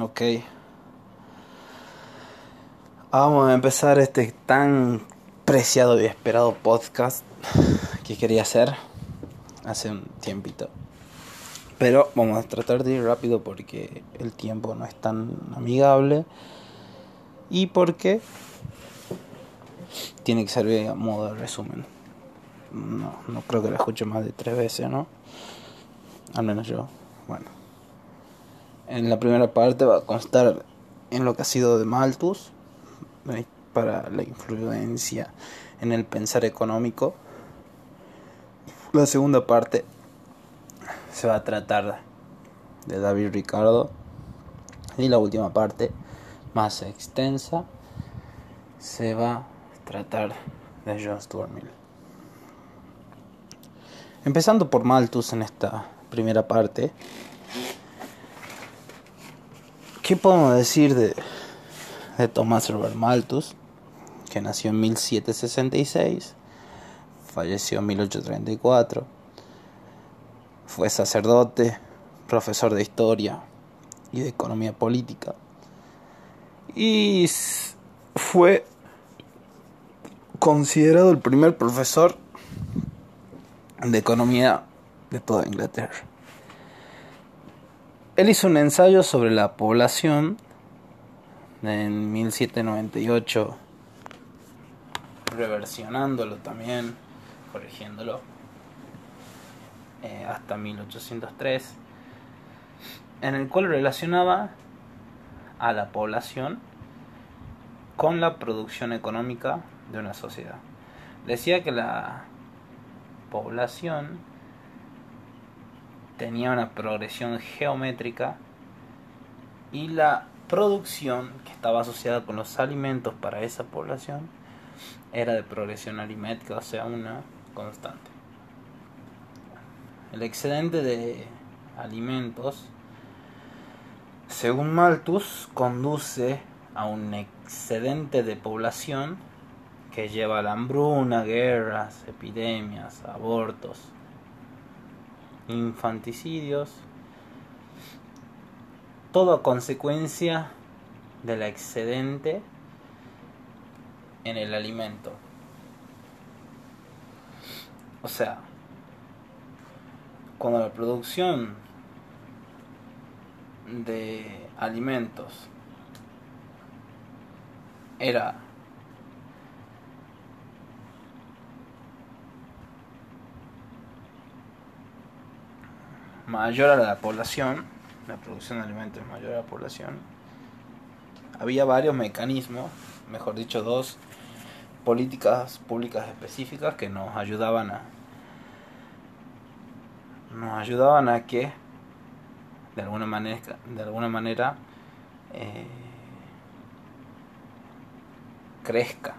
Ok. Vamos a empezar este tan preciado y esperado podcast que quería hacer hace un tiempito. Pero vamos a tratar de ir rápido porque el tiempo no es tan amigable y porque tiene que servir a modo de resumen. No, no creo que lo escuche más de tres veces, ¿no? Al menos yo. Bueno. En la primera parte va a constar en lo que ha sido de Malthus para la influencia en el pensar económico. La segunda parte se va a tratar de David Ricardo y la última parte más extensa se va a tratar de John Stuart Mill. Empezando por Malthus en esta primera parte, ¿qué podemos decir de, de Thomas Robert Malthus? Que nació en 1766, falleció en 1834, fue sacerdote, profesor de historia y de economía política y fue considerado el primer profesor de economía de toda Inglaterra. Él hizo un ensayo sobre la población en 1798, reversionándolo también, corrigiéndolo, eh, hasta 1803, en el cual relacionaba a la población con la producción económica de una sociedad. Decía que la población tenía una progresión geométrica y la producción que estaba asociada con los alimentos para esa población era de progresión aritmética, o sea, una constante. El excedente de alimentos, según Malthus, conduce a un excedente de población que lleva a la hambruna, guerras, epidemias, abortos, infanticidios, todo consecuencia del excedente en el alimento. O sea, cuando la producción de alimentos era mayor a la población, la producción de alimentos mayor a la población, había varios mecanismos, mejor dicho, dos políticas públicas específicas que nos ayudaban a nos ayudaban a que de alguna manera de alguna manera eh, crezca.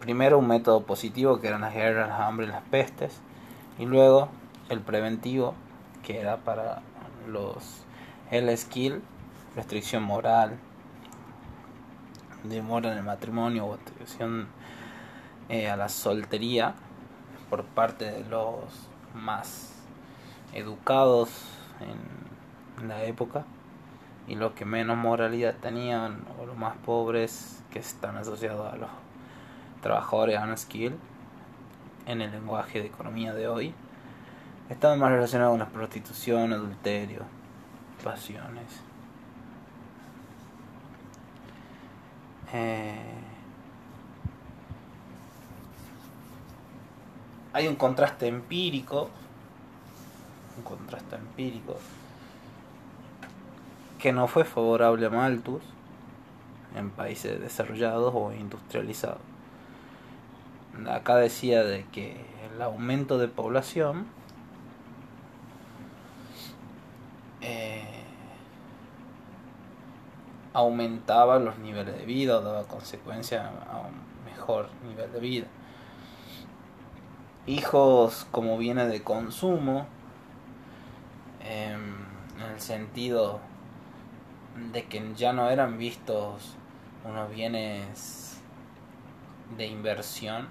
Primero un método positivo que eran las guerras, las y las pestes, y luego el preventivo que era para los el skill, restricción moral, demora en el matrimonio o restricción eh, a la soltería por parte de los más educados en la época y los que menos moralidad tenían o los más pobres que están asociados a los trabajadores unskilled en el lenguaje de economía de hoy estaban más relacionados con la prostitución, adulterio, pasiones. Eh, hay un contraste empírico, un contraste empírico que no fue favorable a Malthus en países desarrollados o industrializados. Acá decía de que el aumento de población eh, aumentaba los niveles de vida daba consecuencia a un mejor nivel de vida. Hijos como bienes de consumo, em, en el sentido de que ya no eran vistos unos bienes de inversión,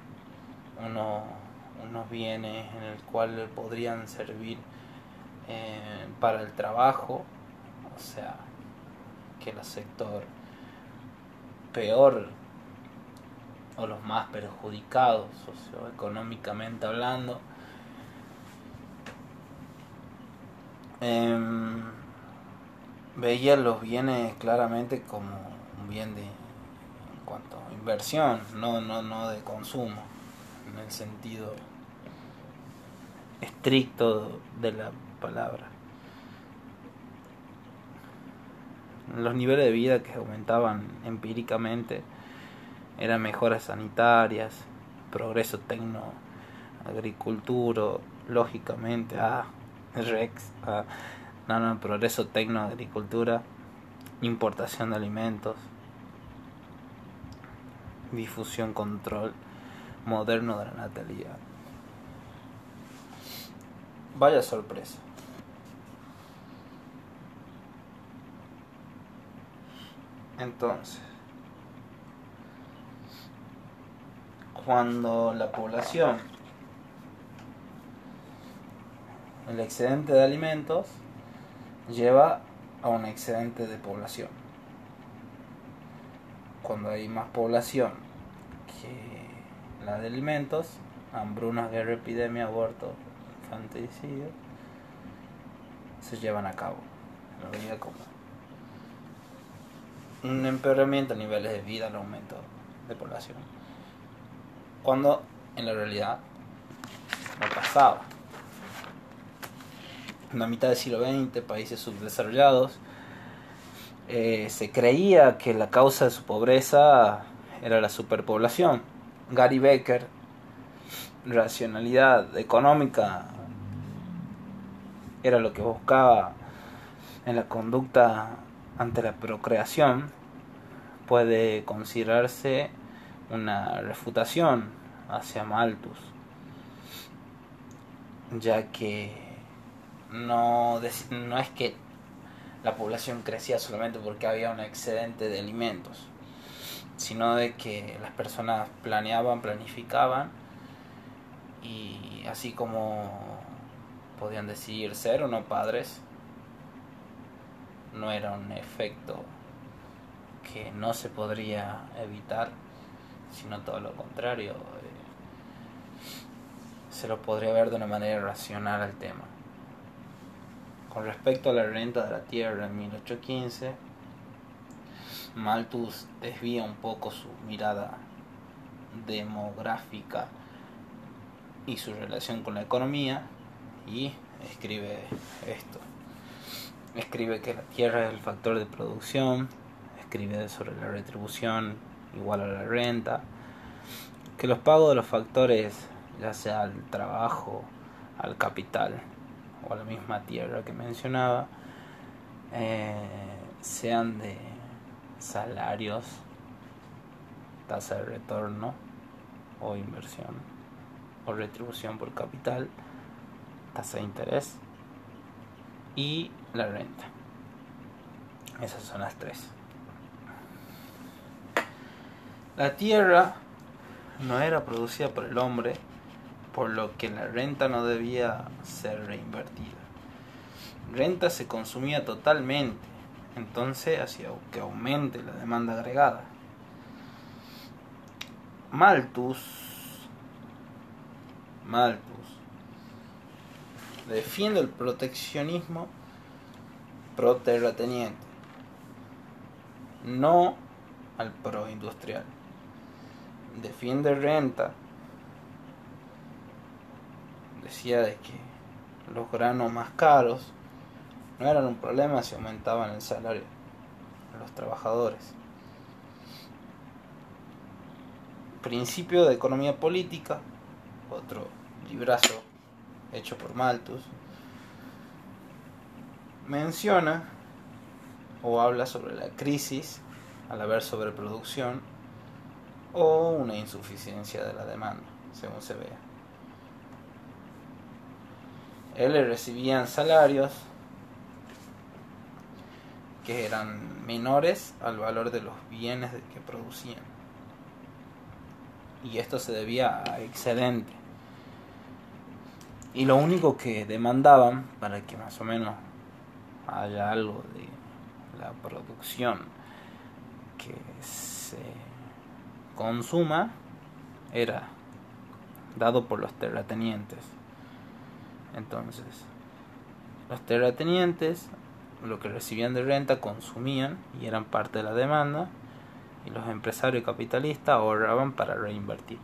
unos bienes en el cual podrían servir eh, para el trabajo, o sea, que el sector peor o los más perjudicados socioeconómicamente hablando eh, veía los bienes claramente como un bien de en cuanto a inversión no no no de consumo en el sentido estricto de la palabra los niveles de vida que aumentaban empíricamente eran mejoras sanitarias, progreso tecno, agricultura, lógicamente, ah, Rex, ah, no, no, progreso tecno, agricultura, importación de alimentos, difusión, control moderno de la natalidad. Vaya sorpresa. Entonces, cuando la población, el excedente de alimentos, lleva a un excedente de población. Cuando hay más población que la de alimentos, hambruna, guerra, epidemia, aborto, infanticidio, se llevan a cabo. En como un empeoramiento a niveles de vida, el aumento de población cuando en la realidad no pasaba. En la mitad del siglo XX, países subdesarrollados, eh, se creía que la causa de su pobreza era la superpoblación. Gary Becker, racionalidad económica, era lo que buscaba en la conducta ante la procreación, puede considerarse una refutación hacia Malthus, ya que no, no es que la población crecía solamente porque había un excedente de alimentos, sino de que las personas planeaban, planificaban y así como podían decidir ser o no padres, no era un efecto que no se podría evitar sino todo lo contrario. Eh, se lo podría ver de una manera racional al tema. Con respecto a la renta de la tierra en 1815, Malthus desvía un poco su mirada demográfica y su relación con la economía y escribe esto. Escribe que la tierra es el factor de producción, escribe sobre la retribución igual a la renta, que los pagos de los factores, ya sea al trabajo, al capital o a la misma tierra que mencionaba, eh, sean de salarios, tasa de retorno o inversión o retribución por capital, tasa de interés y la renta. Esas son las tres. La tierra no era producida por el hombre, por lo que la renta no debía ser reinvertida. Renta se consumía totalmente, entonces hacía que aumente la demanda agregada. Malthus, Malthus defiende el proteccionismo pro terrateniente, no al pro industrial. Defiende renta, decía de que los granos más caros no eran un problema si aumentaban el salario a los trabajadores. Principio de economía política, otro librazo hecho por Malthus, menciona o habla sobre la crisis al haber sobreproducción o una insuficiencia de la demanda, según se vea. Él le recibían salarios que eran menores al valor de los bienes que producían. Y esto se debía a excedente. Y lo único que demandaban, para que más o menos haya algo de la producción que se consuma era dado por los terratenientes. Entonces, los terratenientes lo que recibían de renta consumían y eran parte de la demanda y los empresarios capitalistas ahorraban para reinvertir.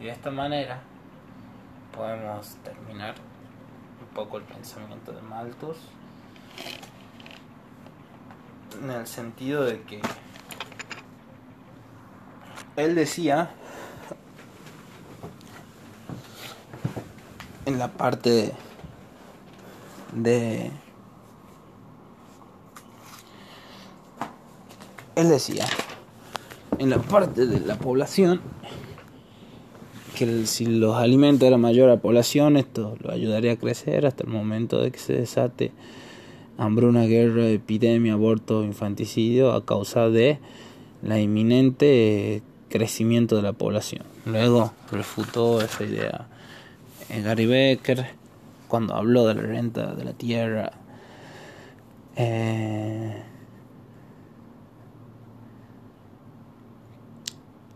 Y de esta manera podemos terminar un poco el pensamiento de Malthus en el sentido de que él decía en la parte de, él decía en la parte de la población que si los alimentos eran mayor la población esto lo ayudaría a crecer hasta el momento de que se desate hambruna, guerra, epidemia, aborto, infanticidio a causa de la inminente crecimiento de la población. Luego refutó esa idea Gary Becker cuando habló de la renta de la tierra. Eh,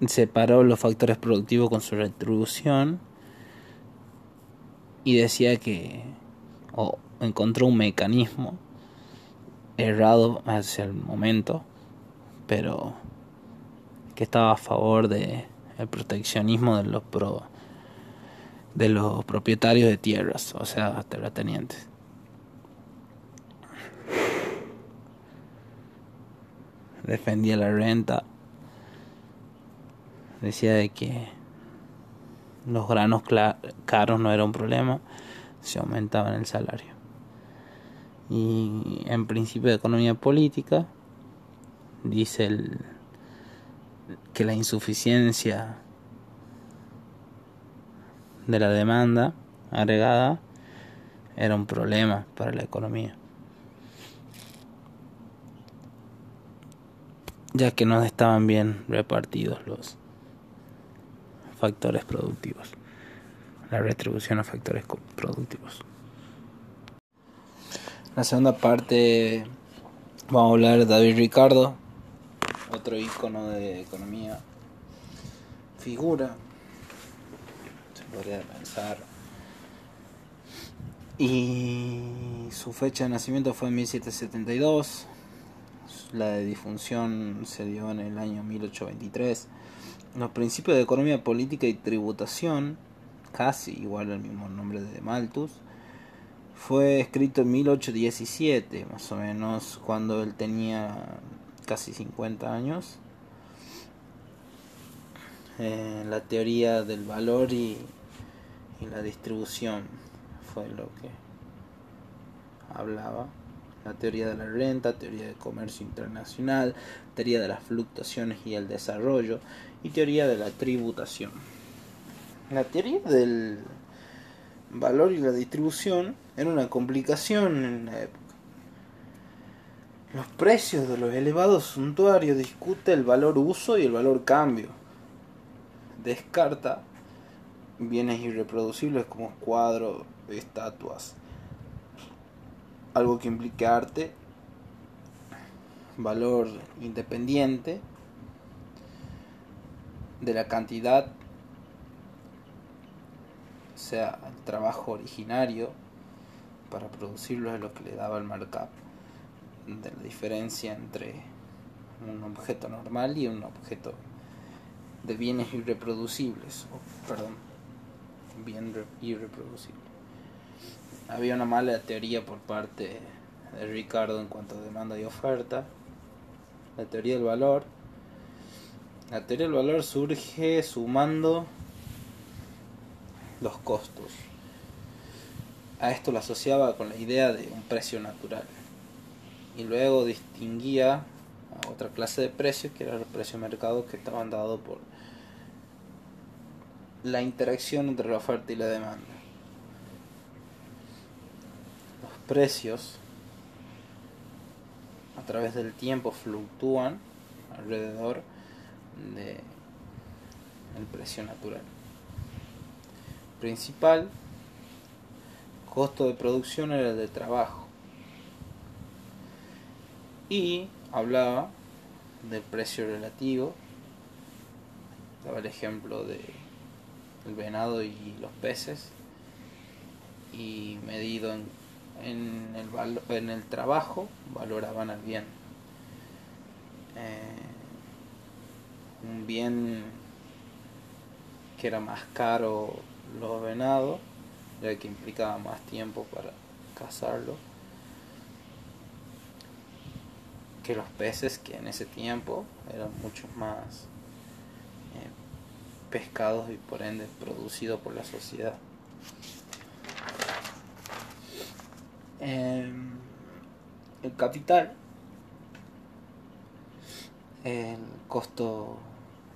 separó los factores productivos con su retribución y decía que o encontró un mecanismo errado hacia el momento pero que estaba a favor de el proteccionismo de los pro de los propietarios de tierras, o sea, terratenientes. Defendía la renta. Decía de que los granos caros no era un problema, se aumentaban el salario. Y en principio de economía política dice que la insuficiencia de la demanda agregada era un problema para la economía. ya que no estaban bien repartidos los factores productivos, la retribución a factores productivos. La segunda parte vamos a hablar de David Ricardo, otro icono de economía, figura podría pensar. Y su fecha de nacimiento fue en 1772. La de difunción se dio en el año 1823. Los principios de economía política y tributación, casi igual al mismo nombre de Malthus, fue escrito en 1817, más o menos cuando él tenía casi 50 años. Eh, la teoría del valor y y la distribución fue lo que hablaba. La teoría de la renta, teoría del comercio internacional, teoría de las fluctuaciones y el desarrollo y teoría de la tributación. La teoría del valor y la distribución era una complicación en la época. Los precios de los elevados suntuarios discute el valor uso y el valor cambio. Descarta bienes irreproducibles como cuadros, estatuas, algo que implique arte, valor independiente de la cantidad, o sea, el trabajo originario para producirlo es lo que le daba el markup de la diferencia entre un objeto normal y un objeto de bienes irreproducibles, perdón, bien irreproducible. Había una mala teoría por parte de Ricardo en cuanto a demanda y oferta. La teoría del valor. La teoría del valor surge sumando los costos. A esto lo asociaba con la idea de un precio natural. Y luego distinguía a otra clase de precios que era el precio de mercado que estaban dados por la interacción entre la oferta y la demanda. Los precios a través del tiempo fluctúan alrededor de precio natural. Principal costo de producción era el de trabajo. Y hablaba del precio relativo. Daba el ejemplo de el venado y los peces. Y medido en, en, el, en el trabajo, valoraban al bien. Eh, un bien que era más caro los venados, ya que implicaba más tiempo para cazarlo, que los peces que en ese tiempo eran mucho más eh, pescados y por ende producidos por la sociedad. Em, el capital, el costo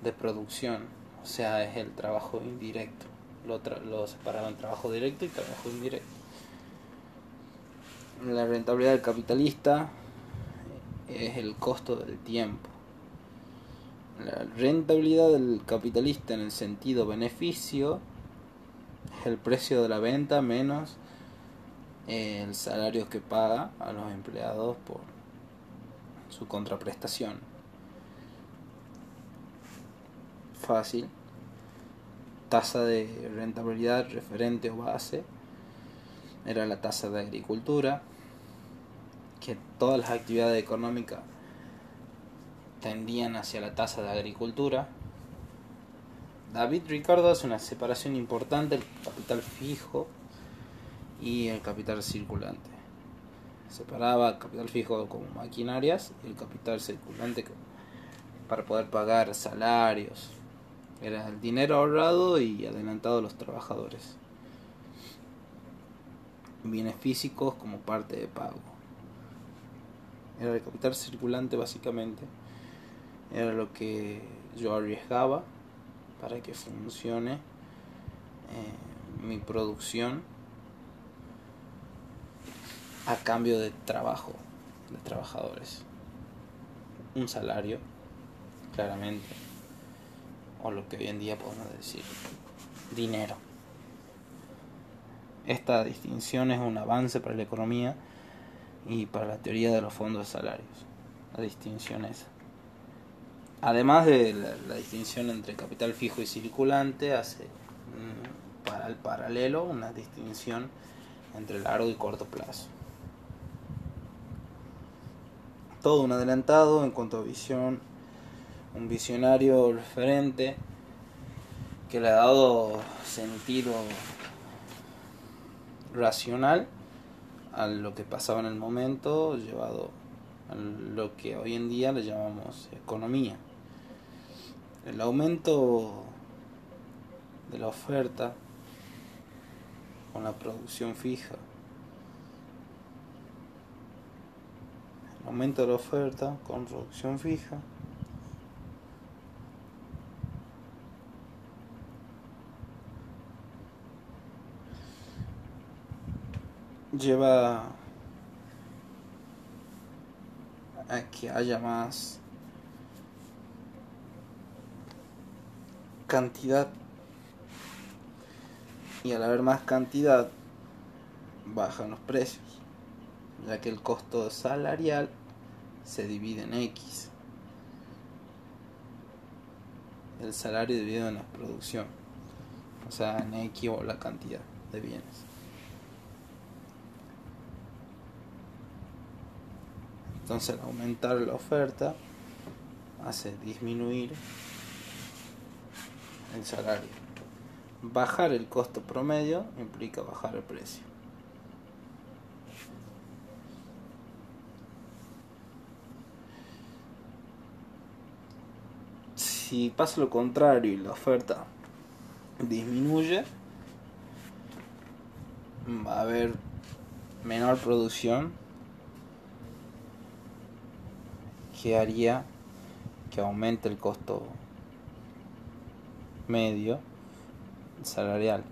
de producción, o sea, es el trabajo indirecto. Lo, lo separaban trabajo directo y trabajo indirecto. La rentabilidad del capitalista es el costo del tiempo. La rentabilidad del capitalista en el sentido beneficio es el precio de la venta menos el salario que paga a los empleados por su contraprestación. Fácil. Tasa de rentabilidad referente o base era la tasa de agricultura, que todas las actividades económicas tendían hacia la tasa de agricultura. David Ricardo hace una separación importante el capital fijo y el capital circulante. Separaba el capital fijo como maquinarias y el capital circulante para poder pagar salarios. Era el dinero ahorrado y adelantado a los trabajadores. Bienes físicos como parte de pago. Era el capital circulante básicamente. Era lo que yo arriesgaba para que funcione eh, mi producción a cambio de trabajo de trabajadores. Un salario, claramente. O lo que hoy en día podemos decir, dinero. Esta distinción es un avance para la economía y para la teoría de los fondos de salarios. La distinción es. Además de la, distinción entre capital fijo y circulante, hace para el paralelo una distinción entre largo y corto plazo todo un adelantado en cuanto a visión, un visionario referente que le ha dado sentido racional a lo que pasaba en el momento, llevado a lo que hoy en día le llamamos economía. El aumento de la oferta con la producción fija aumento de la oferta con producción fija. Lleva a que haya más cantidad y al haber más cantidad bajan los precios ya que el costo salarial se divide en X. El salario dividido en la producción, o sea, en X o la cantidad de bienes. Entonces, aumentar la oferta, hace disminuir el salario. Bajar el costo promedio implica bajar el precio. si pasa lo contrario y la oferta disminuye, va a haber menor producción que haría que aumente el costo medio salarial,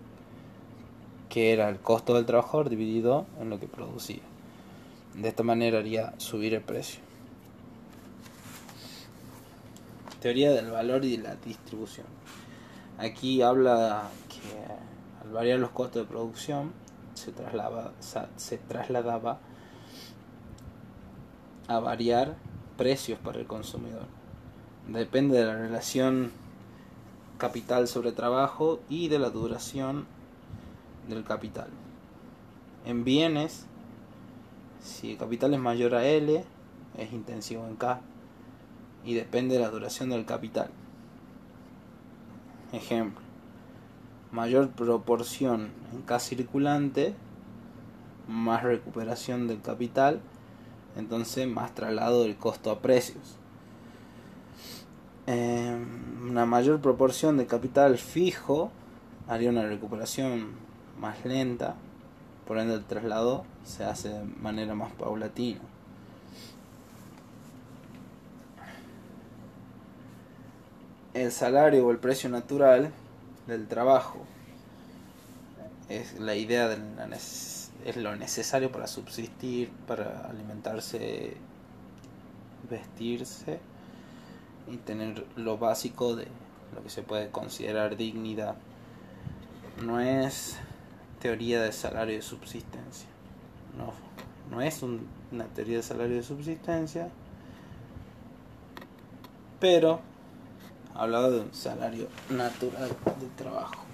que era el costo del trabajador dividido en lo que producía. De esta manera haría subir el precio. Teoría del valor y de la distribución. Aquí habla que al variar los costos de producción se trasladaba, se trasladaba a variar precios para el consumidor. Depende de la relación capital sobre trabajo y de la duración del capital. En bienes, si el capital es mayor a L, es intensivo en K y depende de la duración del capital. Ejemplo, mayor proporción en K circulante, más recuperación del capital, entonces más traslado del costo a precios. Em, una mayor proporción de capital fijo haría una recuperación más lenta, por ende el traslado se hace de manera más paulatina. El salario o el precio natural del trabajo es la idea de es lo necesario para subsistir, para alimentarse, vestirse y tener lo básico de lo que se puede considerar dignidad. No es teoría de salario de subsistencia. No, no es una teoría de salario de subsistencia, pero hablado de un salario natural de trabajo.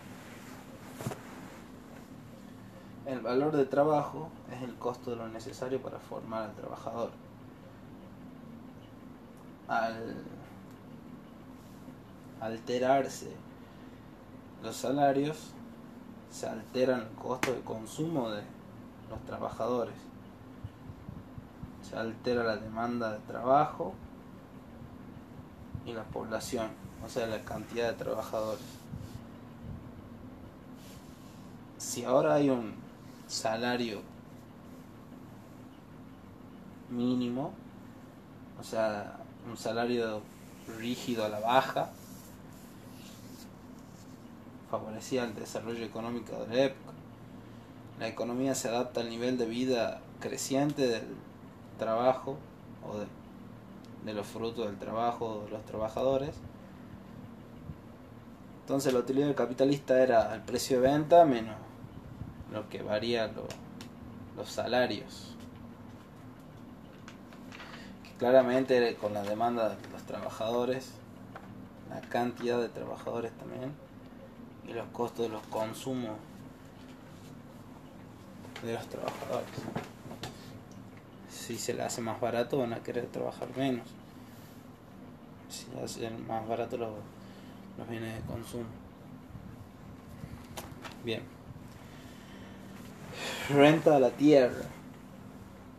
El valor de trabajo es el costo de lo necesario para formar al trabajador. Al alterarse los salarios, se alteran el costo de consumo de los trabajadores. Se altera la demanda de trabajo y la población, o sea, la cantidad de trabajadores. Si ahora hay un salario mínimo, o sea, un salario rígido a la baja, favorecía el desarrollo económico de la época. La economía se adapta al nivel de vida creciente del trabajo o de, los frutos del trabajo de los trabajadores. Entonces la utilidad del capitalista era el precio de venta menos lo que varía los salarios. Claramente con la demanda de los trabajadores, la cantidad de trabajadores también, y los costos de los consumos de los trabajadores. Si se le hace más barato van a querer trabajar menos. Si hacen más barato los, los bienes de consumo. Bien. Renta a la tierra.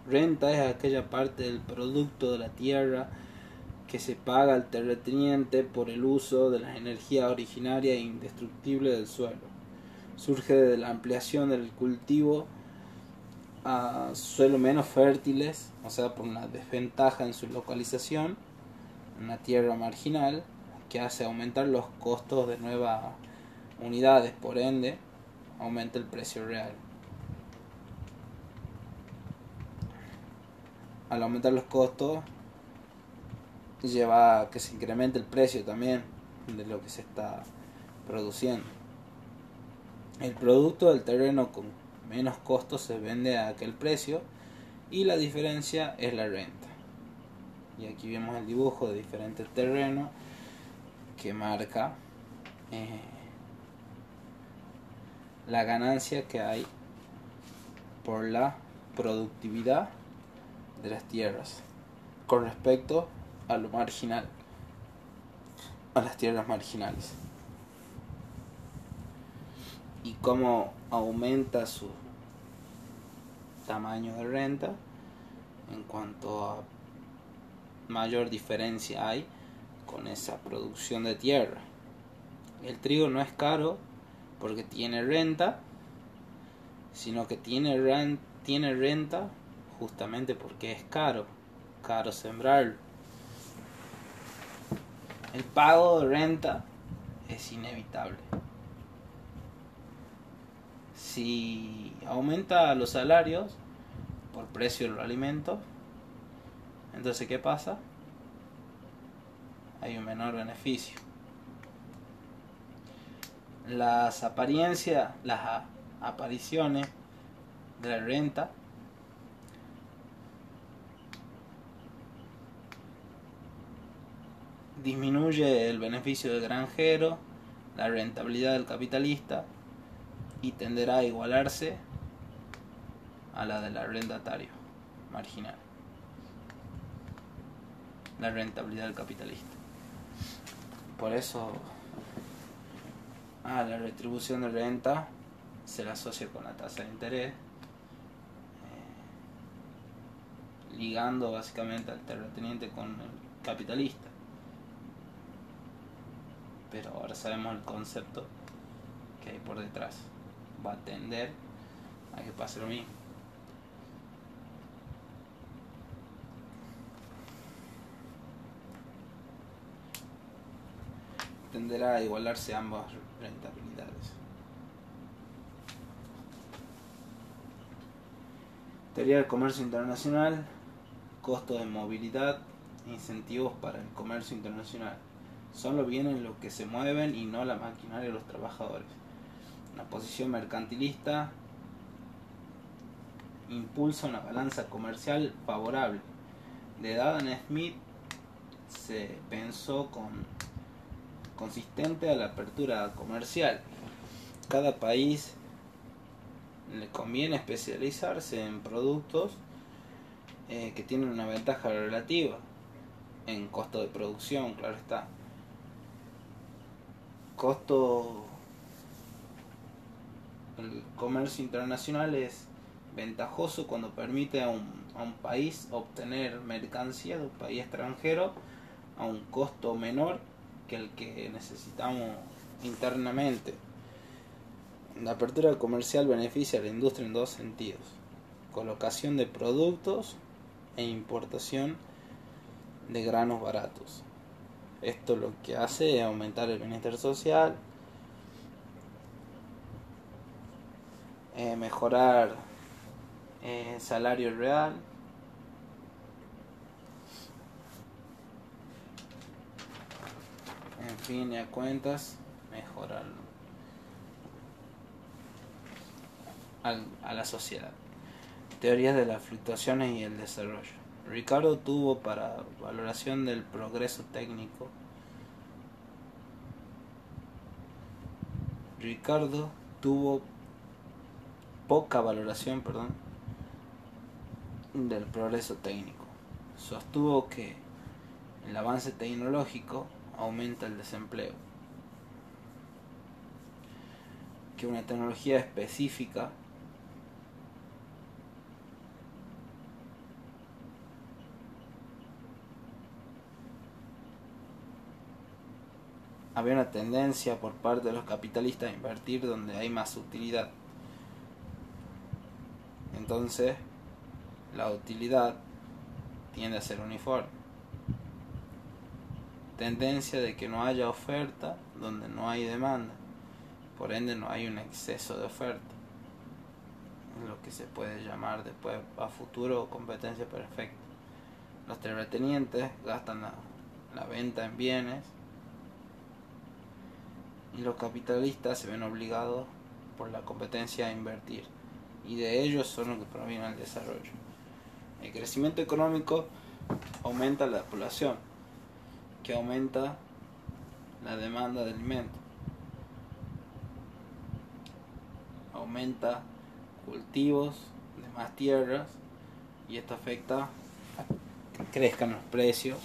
Renta es aquella parte del producto de la tierra que se paga al terrateniente por el uso de la energía originaria e indestructible del suelo. Surge de la ampliación del cultivo a suelos menos fértiles, o sea, por una desventaja en su localización, una tierra marginal, que hace aumentar los costos de nuevas unidades, por ende, aumenta el precio real. Al aumentar los costos lleva a que se incremente el precio también de lo que se está produciendo. El producto del terreno con menos costos se vende a aquel precio y la diferencia es la renta. Y aquí vemos el dibujo de diferentes terrenos que marca eh, la ganancia que hay por la productividad de las tierras con respecto a lo marginal, a las tierras marginales. Y cómo aumenta su tamaño de renta en cuanto a mayor diferencia hay con esa producción de tierra. El trigo no es caro porque tiene renta, sino que tiene, renta, tiene renta justamente porque es caro, caro sembrar. El pago de renta es inevitable. Si aumenta los salarios por precio de los alimentos, entonces ¿qué pasa? Hay un menor beneficio. Las apariencias, las apariciones de la renta disminuye el beneficio del granjero, la rentabilidad del capitalista y tenderá a igualarse a la del arrendatario marginal. La rentabilidad del capitalista. Por eso a la retribución de renta se la asocia con la tasa de interés, eh, ligando básicamente al terrateniente con el capitalista. Pero ahora sabemos el concepto que hay por detrás. Va a tender a que pase lo mismo. tenderá a igualarse ambas rentabilidades. Teoría del comercio internacional, costo de movilidad, incentivos para el comercio internacional. Solo vienen los que se mueven y no la maquinaria de los trabajadores. Una posición mercantilista impulsa una balanza comercial favorable. De Adam Smith se pensó con consistente a la apertura comercial. Cada país le conviene especializarse en productos eh, que tienen una ventaja relativa en costo de producción, claro está. Costo el comercio internacional es ventajoso cuando permite a un, a un país obtener mercancía de un país extranjero a un costo menor que el que necesitamos internamente. La apertura comercial beneficia a la industria en dos sentidos. Colocación de productos e importación de granos baratos. Esto lo que hace es aumentar el bienestar social, eh, mejorar el eh, salario real, en fin a cuentas mejorar a la sociedad. Teorías de las fluctuaciones y el desarrollo. Ricardo tuvo para valoración del progreso técnico. Ricardo tuvo poca valoración, perdón, del progreso técnico. Sostuvo que el avance tecnológico aumenta el desempleo. Que una tecnología específica había una tendencia por parte de los capitalistas a invertir donde hay más utilidad. Entonces, la utilidad tiende a ser uniforme tendencia de que no haya oferta donde no hay demanda. Por ende no hay un exceso de oferta. lo que se puede llamar después a futuro competencia perfecta. Los terratenientes gastan la, la venta en bienes y los capitalistas se ven obligados por la competencia a invertir y de ellos son los que proviene el desarrollo. El crecimiento económico aumenta la población, que aumenta la demanda de alimentos. Aumenta cultivos de más tierras y esto afecta a que crezcan los precios,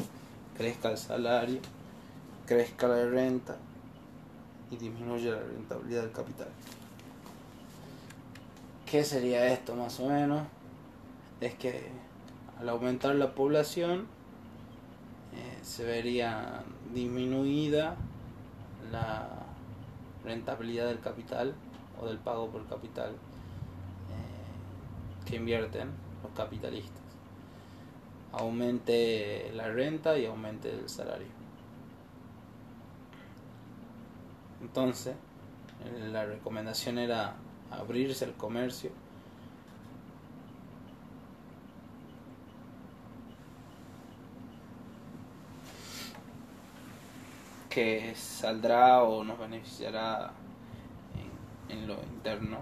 crezca el salario, crezca la renta y disminuye la rentabilidad del capital. ¿Qué sería esto más o menos? Es que al aumentar la población eh, se vería disminuida la rentabilidad del capital o del pago por capital eh, que invierten los capitalistas. Aumente la renta y aumente el salario. Entonces, la recomendación era abrirse al comercio que saldrá o nos beneficiará en, lo interno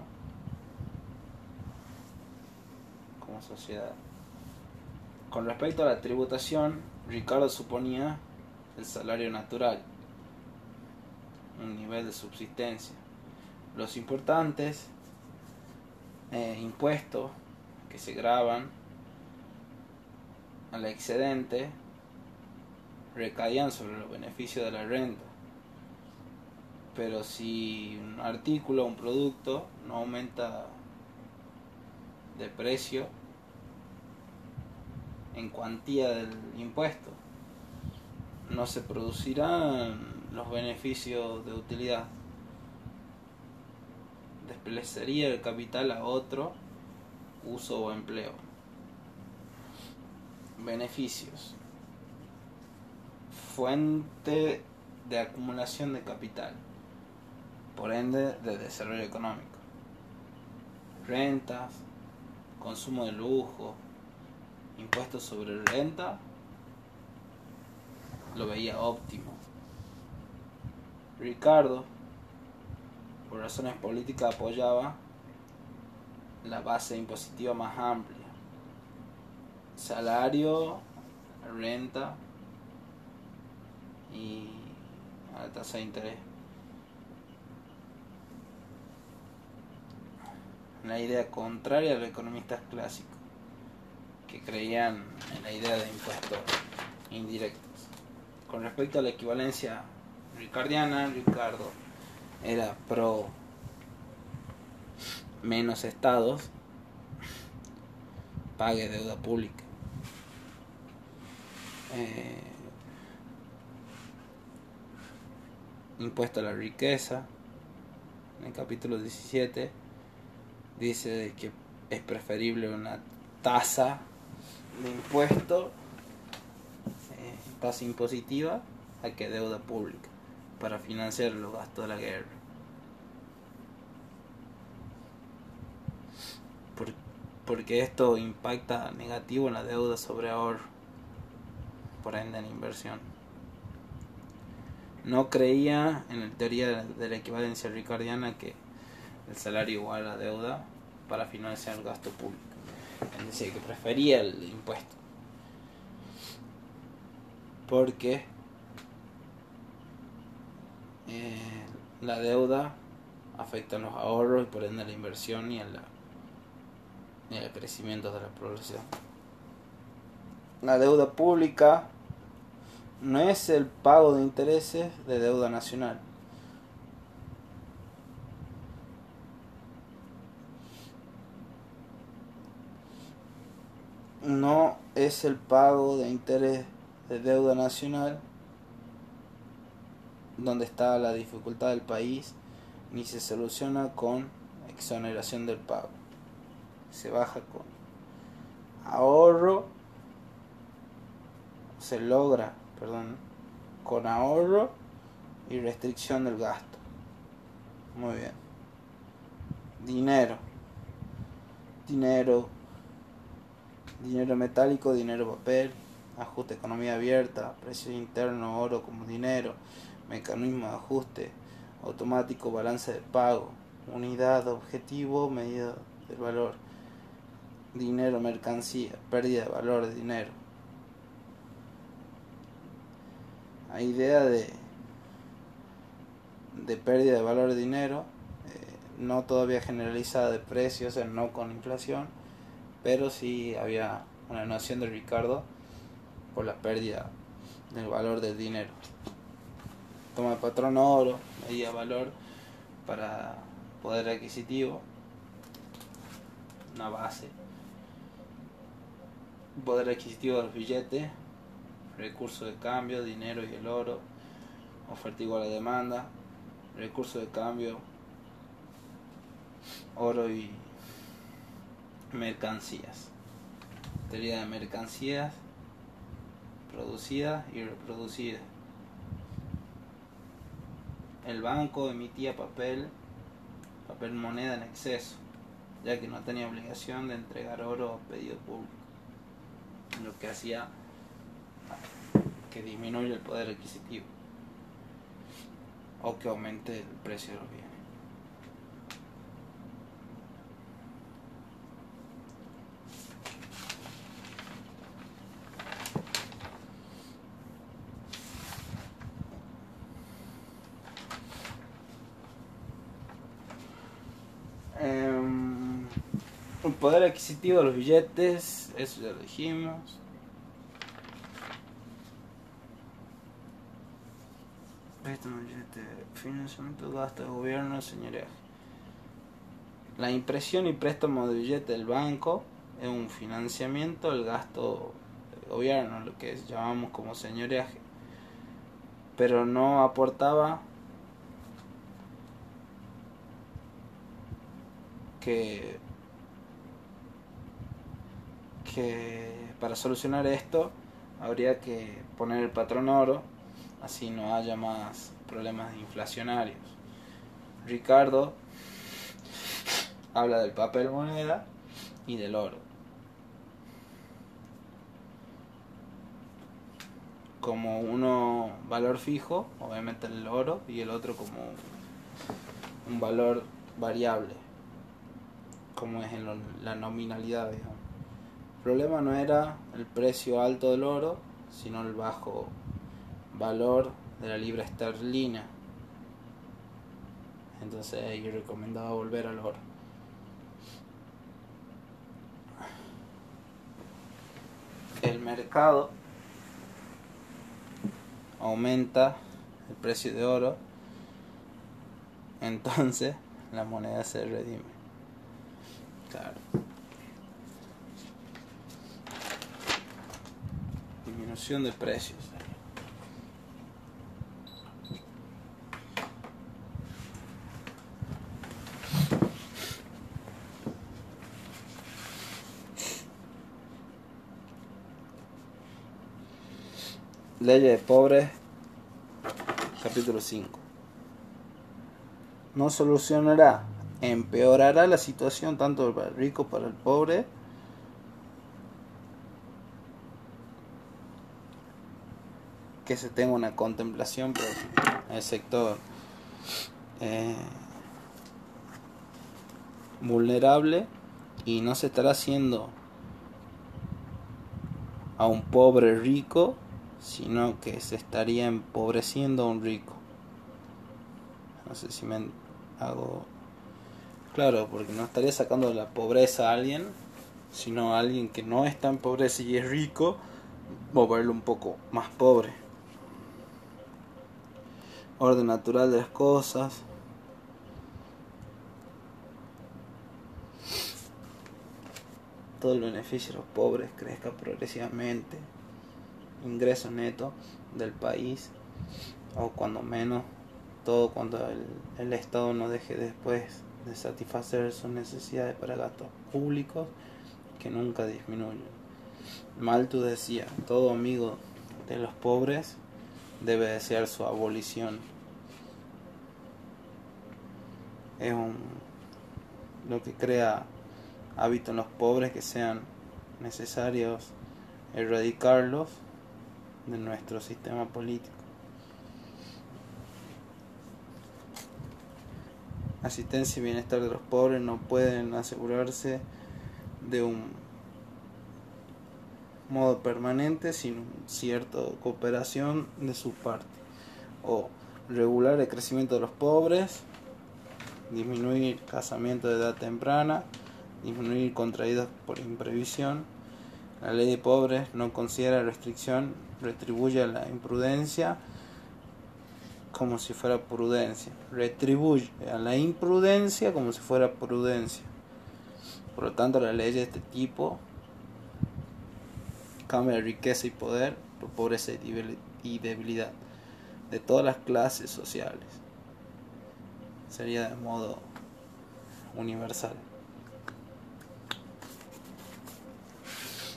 la sociedad. Con respecto a la tributación, Ricardo suponía el salario natural, un nivel de subsistencia. Los importantes eh, impuestos que se graban al excedente recaían sobre los beneficios de la renta. Pero si un artículo o un producto no aumenta de precio en cuantía del impuesto, no se producirán los beneficios de utilidad. Desplazaría el capital a otro uso o empleo. Beneficios. Fuente de acumulación de capital, por ende de desarrollo económico. Rentas, consumo de lujo, impuestos sobre renta, lo veía óptimo. Ricardo, por razones políticas, apoyaba la base impositiva más amplia. Salario, renta y la tasa de interés. Una idea contraria a los economistas clásicos, que creían en la idea de impuestos indirectos. Con respecto a la equivalencia ricardiana, Ricardo era pro menos estados, pague deuda pública. Eh, impuesto a la riqueza, en el capítulo 17, dice que es preferible una tasa de impuesto, eh, tasa impositiva, a que deuda pública para financiar los gastos de la guerra. porque esto impacta negativo en la deuda sobre ahorro, por ende en inversión. No creía en la teoría de la equivalencia ricardiana que el salario igual a la deuda para financiar el gasto público. Es decir, que prefería el impuesto. Porque eh, la deuda afecta a los ahorros y por ende a la inversión y, al crecimiento de la población. La deuda pública no es el pago de intereses de deuda nacional. No es el pago de interés de deuda nacional donde está la dificultad del país, ni se soluciona con exoneración del pago. Se baja con ahorro, se logra, perdón, con ahorro y restricción del gasto. Muy bien. Dinero. Dinero. Dinero metálico, dinero papel, ajuste economía abierta, precio interno, oro como dinero, mecanismo de ajuste automático, balance de pago, unidad, objetivo, medida del valor, dinero, mercancía, pérdida de valor de dinero. La idea de, de pérdida de valor de dinero, eh, no todavía generalizada de precios, no con inflación, pero sí había una noción de Ricardo por la pérdida del valor del dinero toma el patrón oro, medida valor para poder adquisitivo, una base, poder adquisitivo de los billetes, recurso de cambio, dinero y el oro, oferta igual a demanda, recurso de cambio, oro y mercancías. Teoría de mercancías producidas y reproducidas el banco emitía papel, papel moneda en exceso, ya que no tenía obligación de entregar oro a pedido público, lo que hacía que disminuya el poder adquisitivo o que aumente el precio de los bienes. El poder adquisitivo de los billetes, eso ya lo dijimos. Financiamiento, gasto de gobierno, señoría. La impresión y préstamo de billete del banco es un financiamiento del gasto del gobierno, lo que llamamos como señoreaje. Pero no aportaba que, que para solucionar esto habría que poner el patrón oro, así no haya más problemas inflacionarios. Ricardo habla del papel moneda y del oro. Como uno valor fijo, obviamente el oro, y el otro como un valor variable como es en la nominalidad, digamos. Problema no era el precio alto del oro, sino el bajo valor de la libra esterlina. Entonces yo recomendaba volver al oro. El mercado aumenta el precio de oro, entonces la moneda se redime. Claro. De precios. Leyes de pobres, capítulo 5. No solucionará empeorará la situación tanto para rico para el pobre. Que se tenga una contemplación por el sector eh, vulnerable y no se estará haciendo a un pobre rico, sino que se estaría empobreciendo a un rico. No sé si me hago Claro, porque no estaría sacando de la pobreza a alguien, sino a alguien que no está en pobreza y es rico, volverlo un poco más pobre. Orden natural de las cosas. Todo el beneficio de los pobres crezca progresivamente. Ingreso neto del país, o cuando menos, todo cuando el, el Estado no deje después de satisfacer sus necesidades para gastos públicos que nunca disminuyen. Malthus decía, todo amigo de los pobres debe desear su abolición. Es un, lo que crea hábitos en los pobres que sean necesarios erradicarlos de nuestro sistema político. asistencia y bienestar de los pobres no pueden asegurarse de un modo permanente sin cierta cooperación de su parte o regular el crecimiento de los pobres disminuir casamiento de edad temprana disminuir contraídos por imprevisión la ley de pobres no considera restricción retribuye la imprudencia como si fuera prudencia. Retribuye a la imprudencia como si fuera prudencia. Por lo tanto, la ley de este tipo cambia riqueza y poder por pobreza y debilidad de todas las clases sociales. Sería de modo universal.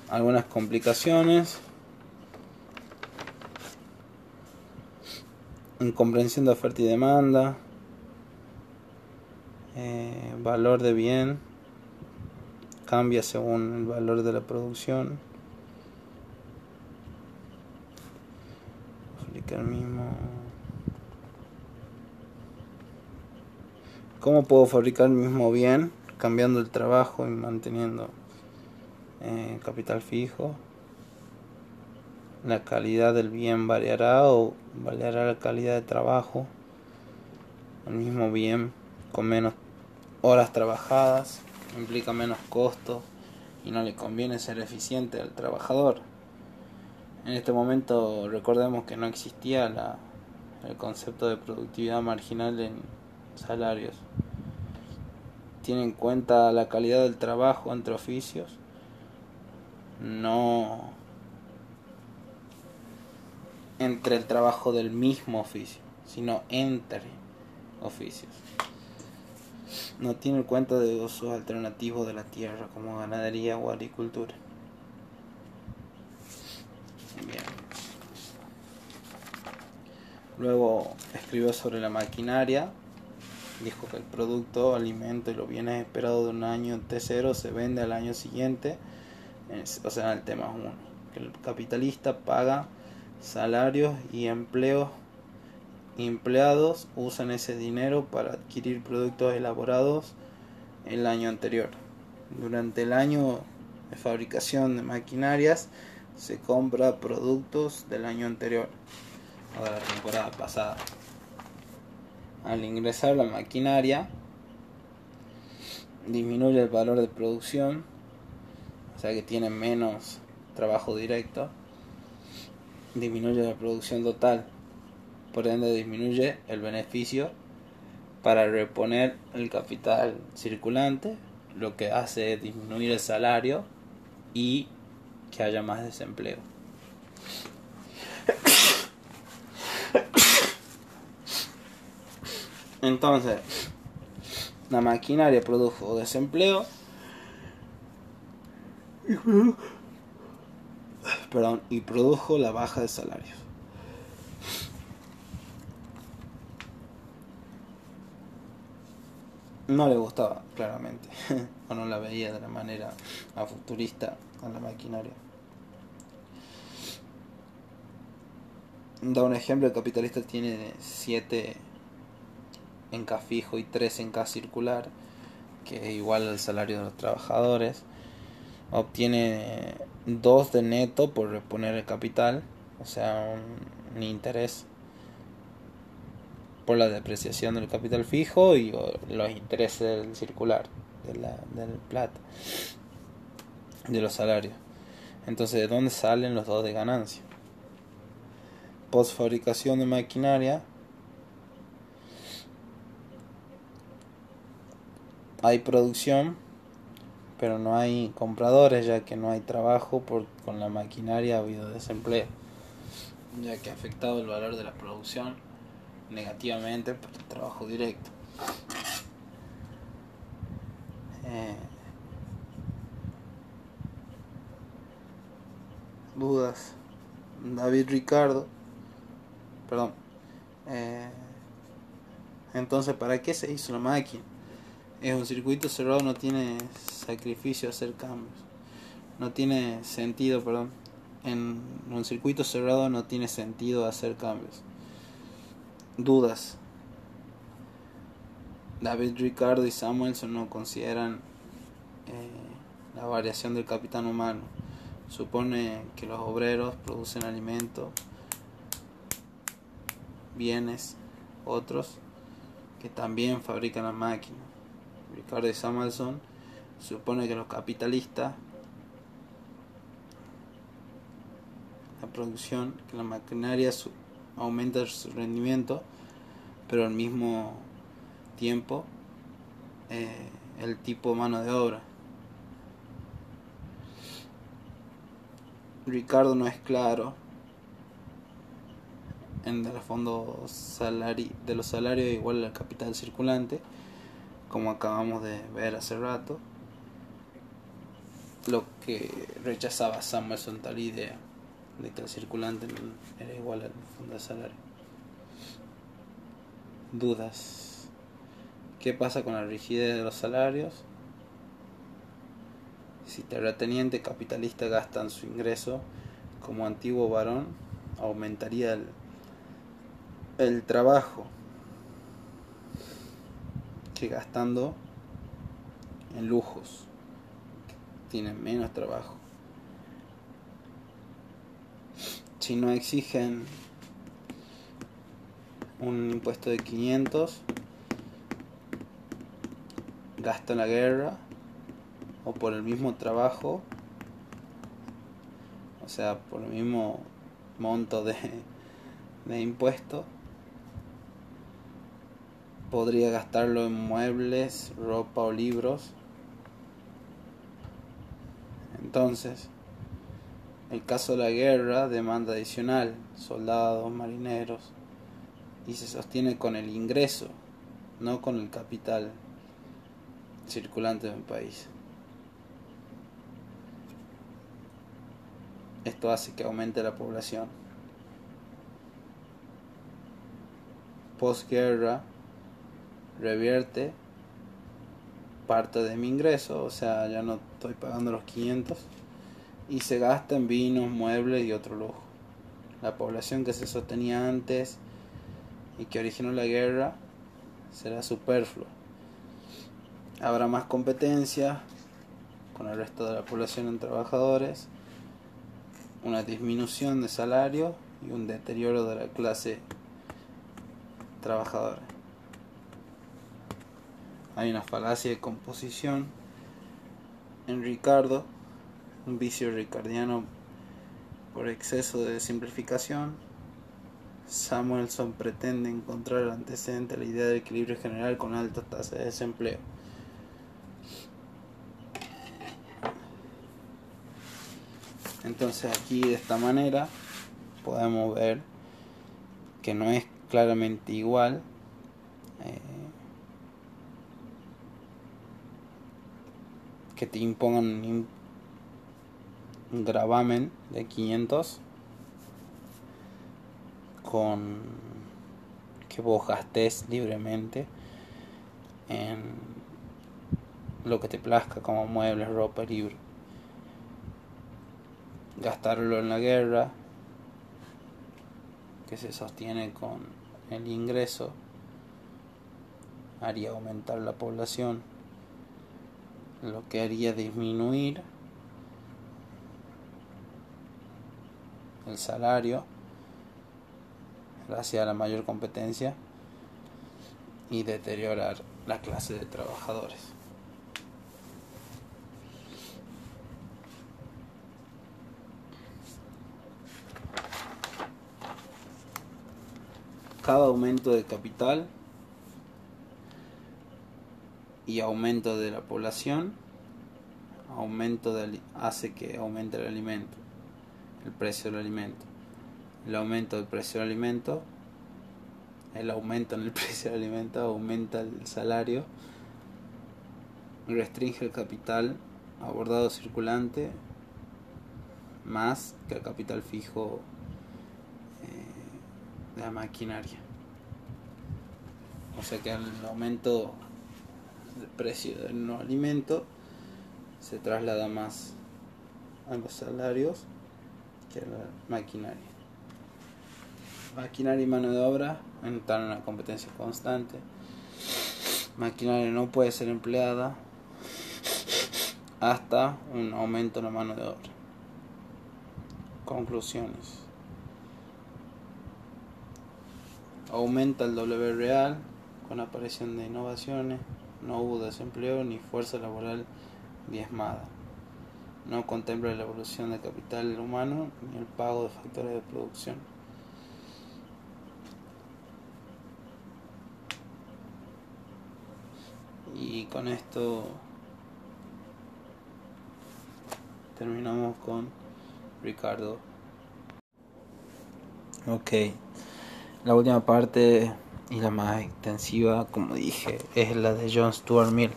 Algunas complicaciones comprensión de oferta y demanda, eh, valor de bien, cambia según el valor de la producción. Fabricar mismo. ¿Cómo puedo fabricar el mismo bien cambiando el trabajo y manteniendo eh, capital fijo? la calidad del bien variará o variará la calidad de trabajo. El mismo bien con menos horas trabajadas. implica menos costos y no le conviene ser eficiente al trabajador. En este momento recordemos que no existía la, el concepto de productividad marginal en salarios. Tiene en cuenta la calidad del trabajo entre oficios, no entre el trabajo del mismo oficio, sino entre oficios. No tiene en cuenta de usos alternativos de la tierra como ganadería o agricultura. Luego escribió sobre la maquinaria. Dijo que el producto, alimento y los bienes esperados de un año T0 se vende al año siguiente. o sea, el tema 1. Que el capitalista paga salarios y empleos empleados usan ese dinero para adquirir productos elaborados el año anterior. Durante el año de fabricación de maquinarias se compra productos del año anterior o de la temporada pasada. Al ingresar la maquinaria disminuye el valor de producción, o sea que tiene menos trabajo directo, disminuye la producción total, por ende disminuye el beneficio para reponer el capital circulante, lo que hace es disminuir el salario y que haya más desempleo. Entonces, la maquinaria produjo desempleo y produjo, perdón, y produjo la baja de salarios. No le gustaba, claramente, o no la veía de la manera a futurista a la maquinaria. Da un ejemplo, el capitalista tiene siete en K fijo y 3 en K circular, que es igual al salario de los trabajadores. Obtiene 2 de neto por reponer el capital, o sea, un, interés por la depreciación del capital fijo y los intereses del circular, de la, del plata, de los salarios. Entonces, ¿de dónde salen los dos de ganancia? Post fabricación de maquinaria hay producción, pero no hay compradores ya que no hay trabajo por, con la maquinaria ha habido desempleo, ya que ha afectado el valor de la producción negativamente por el trabajo directo. Eh, dudas. David Ricardo, perdón. Eh, entonces, ¿para qué se hizo la máquina? Es un circuito cerrado, no tiene sacrificio hacer cambios. No tiene sentido, perdón. En un circuito cerrado no tiene sentido hacer cambios. Dudas. David Ricardo y Samuelson no consideran eh, la variación del capitán humano. Supone que los obreros producen alimentos, bienes, otros que también fabrican las máquinas. Ricardo y Samuelson supone que los capitalistas, la producción, que la maquinaria aumenta su rendimiento, pero al mismo tiempo eh, el tipo mano de obra. Ricardo no es claro en el fondo de los salarios igual al capital circulante como acabamos de ver hace rato, lo que rechazaba Samuelson tal idea de que el circulante era igual al fondo de salario. Dudas. ¿Qué pasa con la rigidez de los salarios? Si terrateniente capitalista gastan su ingreso como antiguo varón, aumentaría el, el trabajo gastando en lujos, tienen menos trabajo. Si no exigen un impuesto de 500, gastan la guerra o por el mismo trabajo, o sea, por el mismo monto de, de impuesto, podría gastarlo en muebles, ropa o libros. Entonces, el caso de la guerra demanda adicional, soldados, marineros, y se sostiene con el ingreso, no con el capital circulante de un país. Esto hace que aumente la población. Postguerra revierte parte de mi ingreso, o sea, ya no estoy pagando los 500 y se gasta en vinos, muebles y otro lujo. La población que se sostenía antes y que originó la guerra será superflua. Habrá más competencia con el resto de la población en trabajadores, una disminución de salario y un deterioro de la clase trabajadora. Hay una falacia de composición en Ricardo, un vicio ricardiano por exceso de simplificación. Samuelson pretende encontrar el antecedente a la idea de equilibrio general con altas tasas de desempleo. Entonces aquí de esta manera podemos ver que no es claramente igual eh, que te impongan un gravamen de 500 con que vos gastes libremente en lo que te plazca como muebles, ropa, libro. Gastarlo en la guerra que se sostiene con el ingreso haría aumentar la población lo que haría disminuir el salario gracias a la mayor competencia y deteriorar la clase de trabajadores. Cada aumento de capital y aumento de la población aumento de, hace que aumente el alimento, el precio del alimento. El aumento del precio del alimento, el aumento en el precio del alimento aumenta el salario, restringe el capital abordado circulante más que el capital fijo eh, de la maquinaria. O sea que el aumento del precio del no alimento se traslada más a los salarios que a la maquinaria. Maquinaria y mano de obra entran en una competencia constante. Maquinaria no puede ser empleada hasta un aumento en la mano de obra. Conclusiones. Aumenta el W real con aparición de innovaciones, no hubo desempleo ni fuerza laboral diezmada. No contempla la evolución del capital humano ni el pago de factores de producción. Y con esto terminamos con Ricardo. Ok, la última parte y la más extensiva, como dije, es la de John Stuart Mill.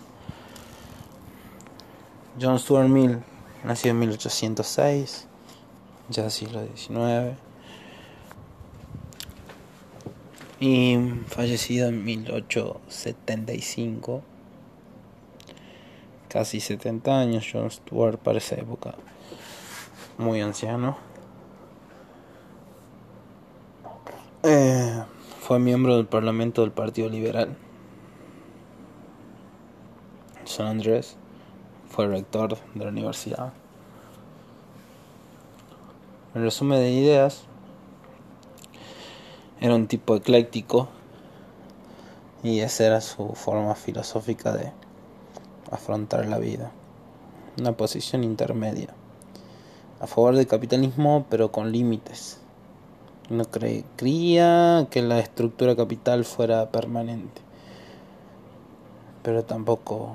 John Stuart Mill nació en 1806, ya siglo XIX, y fallecido en 1875, casi 70 años. John Stuart para esa época, muy anciano. Eh, fue miembro del Parlamento del Partido Liberal. San Andrés fue rector de la universidad. En resumen de ideas, era un tipo ecléctico y esa era su forma filosófica de afrontar la vida. una posición intermedia, a favor del capitalismo pero con límites. No creía que la estructura capital fuera permanente, pero tampoco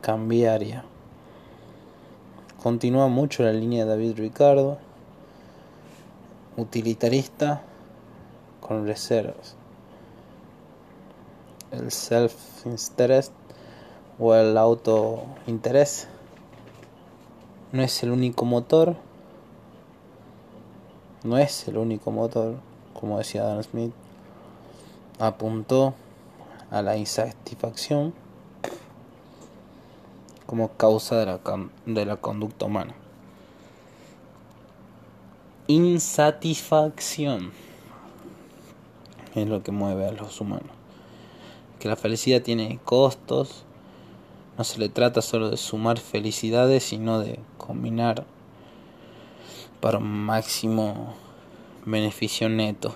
cambiaria. Continúa mucho la línea de David Ricardo, utilitarista con reservas. El self-interest o el auto-interés no es el único motor, no es el único motor, como decía Adam Smith, apuntó a la insatisfacción como causa de la, de la conducta humana. Insatisfacción es lo que mueve a los humanos. Que la felicidad tiene costos, no se le trata solo de sumar felicidades, sino de combinar para un máximo beneficio neto.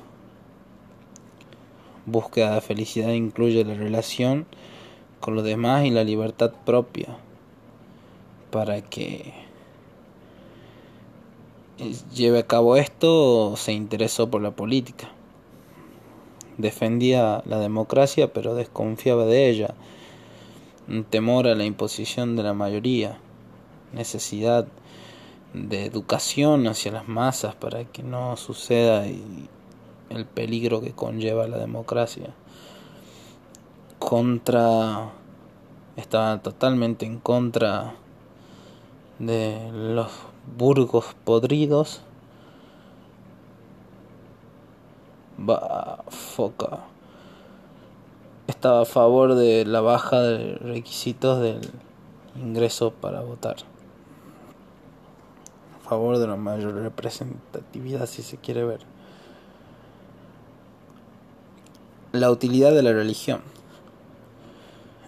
Búsqueda de felicidad incluye la relación con los demás y la libertad propia para que lleve a cabo esto se interesó por la política. Defendía la democracia pero desconfiaba de ella. Temor a la imposición de la mayoría. Necesidad de educación hacia las masas para que no suceda el peligro que conlleva la democracia. Contra estaba totalmente en contra de los burgos podridos. Va, foca. Estaba a favor de la baja de requisitos del ingreso para votar. Favor de la mayor representatividad, si se quiere ver. La utilidad de la religión.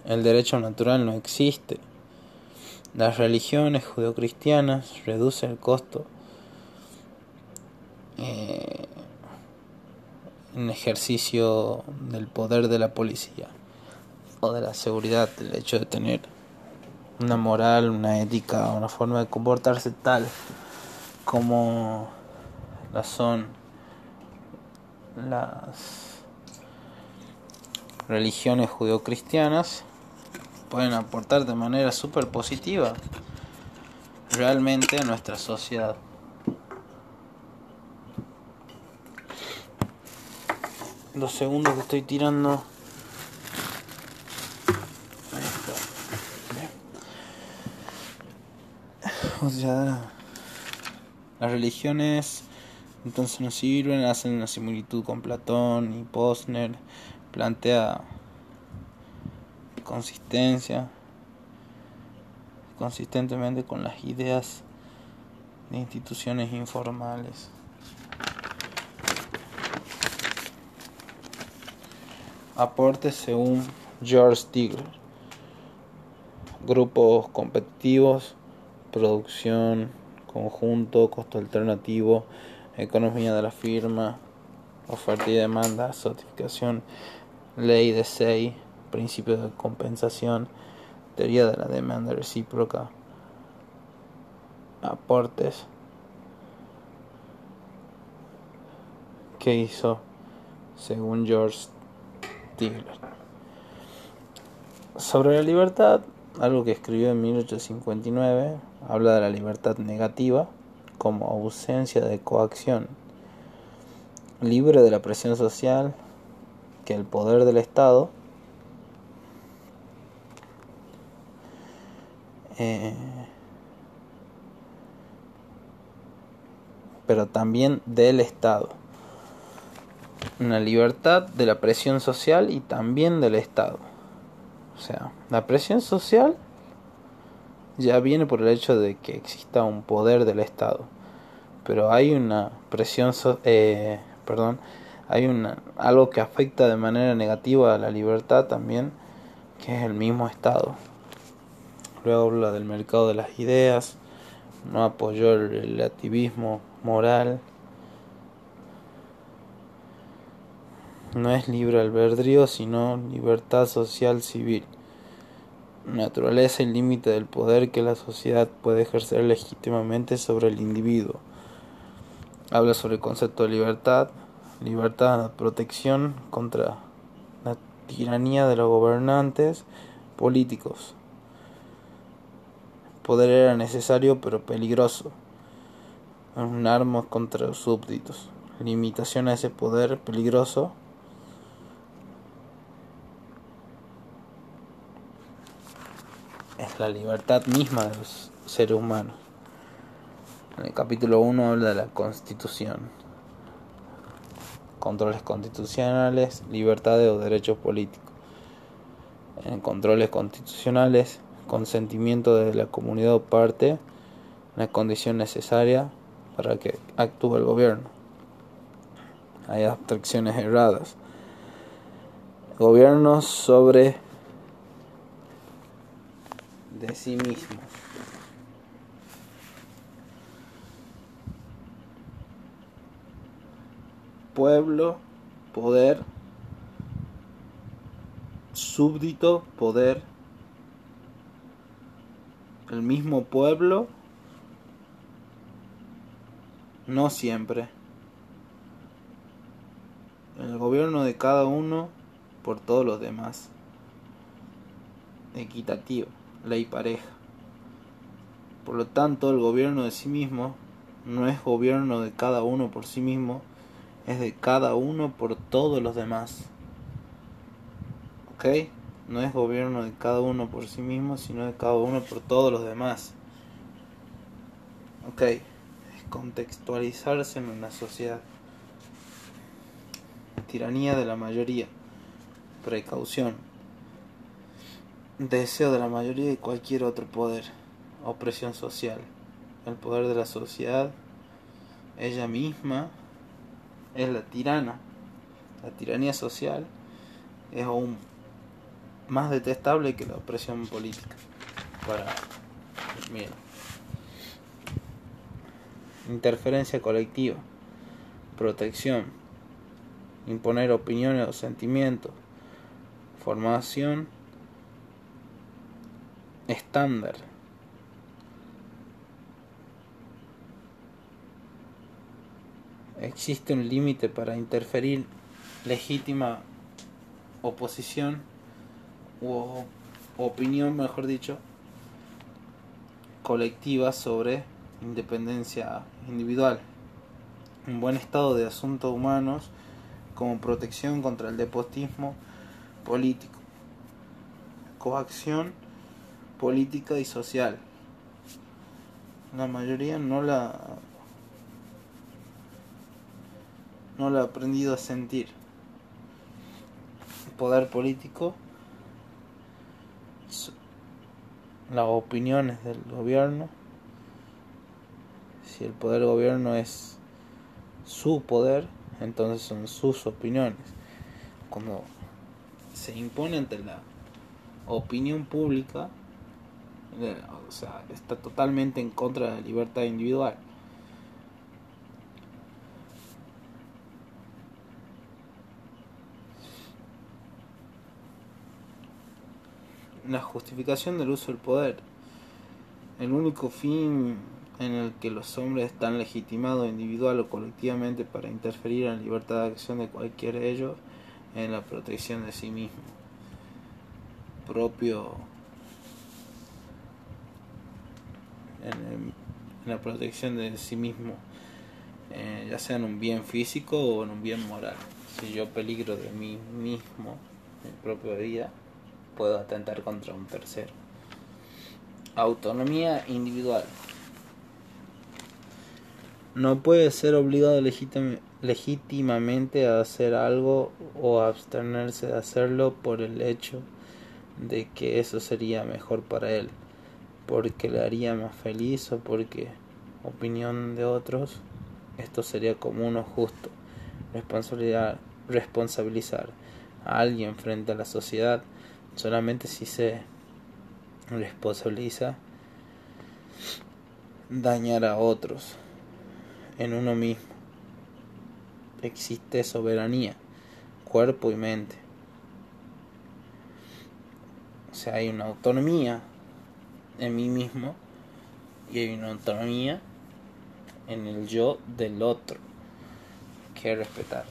El derecho natural no existe las religiones judeocristianas reducen el costo eh, en ejercicio del poder de la policía o de la seguridad, el hecho de tener una moral, una ética, una forma de comportarse tal como la son las religiones judeocristianas pueden aportar de manera súper positiva realmente a nuestra sociedad. Los segundos que estoy tirando. O sea, las religiones entonces no sirven, hacen una similitud con Platón y Posner, plantea consistencia, consistentemente con las ideas de instituciones informales. Aportes según George Stigler. Grupos competitivos, producción, conjunto, costo alternativo, economía de la firma, oferta y demanda, certificación, ley de SEI principio de compensación, teoría de la demanda recíproca, aportes que hizo según George Stigler. Sobre la libertad, algo que escribió en 1859, habla de la libertad negativa como ausencia de coacción, libre de la presión social, que el poder del Estado Eh, pero también del Estado. Una libertad de la presión social y también del Estado. O sea, la presión social ya viene por el hecho de que exista un poder del Estado. Pero hay una presión, eh, perdón, hay una, algo que afecta de manera negativa a la libertad también, que es el mismo Estado. Luego habla del mercado de las ideas, no apoyó el relativismo moral. No es libre albedrío, sino libertad social civil. Naturaleza y límite del poder que la sociedad puede ejercer legítimamente sobre el individuo. Habla sobre el concepto de libertad, libertad, protección contra la tiranía de los gobernantes políticos. El poder era necesario pero peligroso. Un arma contra los súbditos. Limitación a ese poder peligroso es la libertad misma de los seres humanos. En el capítulo 1 habla de la constitución. Controles constitucionales, libertades o derechos políticos. En controles constitucionales, consentimiento de la comunidad o parte, una condición necesaria para que actúe el gobierno. Hay abstracciones erradas. Gobiernos sobre de sí mismos. Pueblo, poder, súbdito, poder, el mismo pueblo, no siempre. El gobierno de cada uno por todos los demás. Equitativo ley pareja. Por lo tanto, el gobierno de sí mismo no es gobierno de cada uno por sí mismo, es de cada uno por todos los demás. ¿Ok? No es gobierno de cada uno por sí mismo, sino de cada uno por todos los demás. ¿Ok? Es contextualizarse en una sociedad. Tiranía de la mayoría. Precaución deseo de la mayoría y cualquier otro poder, opresión social, el poder de la sociedad, ella misma es la tirana, la tiranía social es aún más detestable que la opresión política. Para, interferencia colectiva, protección, imponer opiniones o sentimientos, formación estándar. Existe un límite para interferir legítima oposición o opinión, mejor dicho, colectiva sobre independencia individual. Un buen estado de asuntos humanos como protección contra el despotismo político. Coacción política y social. La mayoría no la no la ha aprendido a sentir. El poder político, las opiniones del gobierno, si el poder del gobierno es su poder, entonces son sus opiniones. Cuando se impone ante la opinión pública, o sea, está totalmente en contra de la libertad individual. La justificación del uso del poder. El único fin en el que los hombres están legitimados individual o colectivamente para interferir en la libertad de acción de cualquiera de ellos en la protección de sí mismo propio en, la protección de sí mismo, eh, ya sea en un bien físico o en un bien moral. Si yo peligro de mí mismo, mi propia vida, puedo atentar contra un tercero. Autonomía individual. No puede ser obligado legítimamente a hacer algo o abstenerse de hacerlo por el hecho de que eso sería mejor para él porque le haría más feliz o porque opinión de otros, esto sería común o justo. Responsabilidad, responsabilizar a alguien frente a la sociedad solamente si se responsabiliza dañar a otros en uno mismo. Existe soberanía, cuerpo y mente. O sea, hay una autonomía en mí mismo y hay una autonomía en el yo del otro que respetar.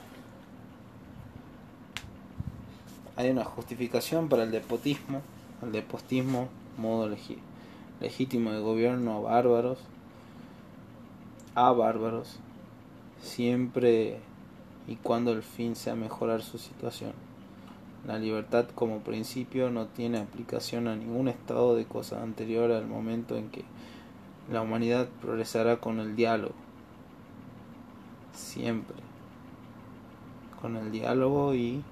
Hay una justificación para el despotismo, el despotismo, modo legítimo de gobierno bárbaros, a bárbaros, siempre y cuando el fin sea mejorar su situación. La libertad como principio no tiene aplicación a ningún estado de cosas anterior al momento en que la humanidad progresará con el diálogo. Siempre. Con el diálogo y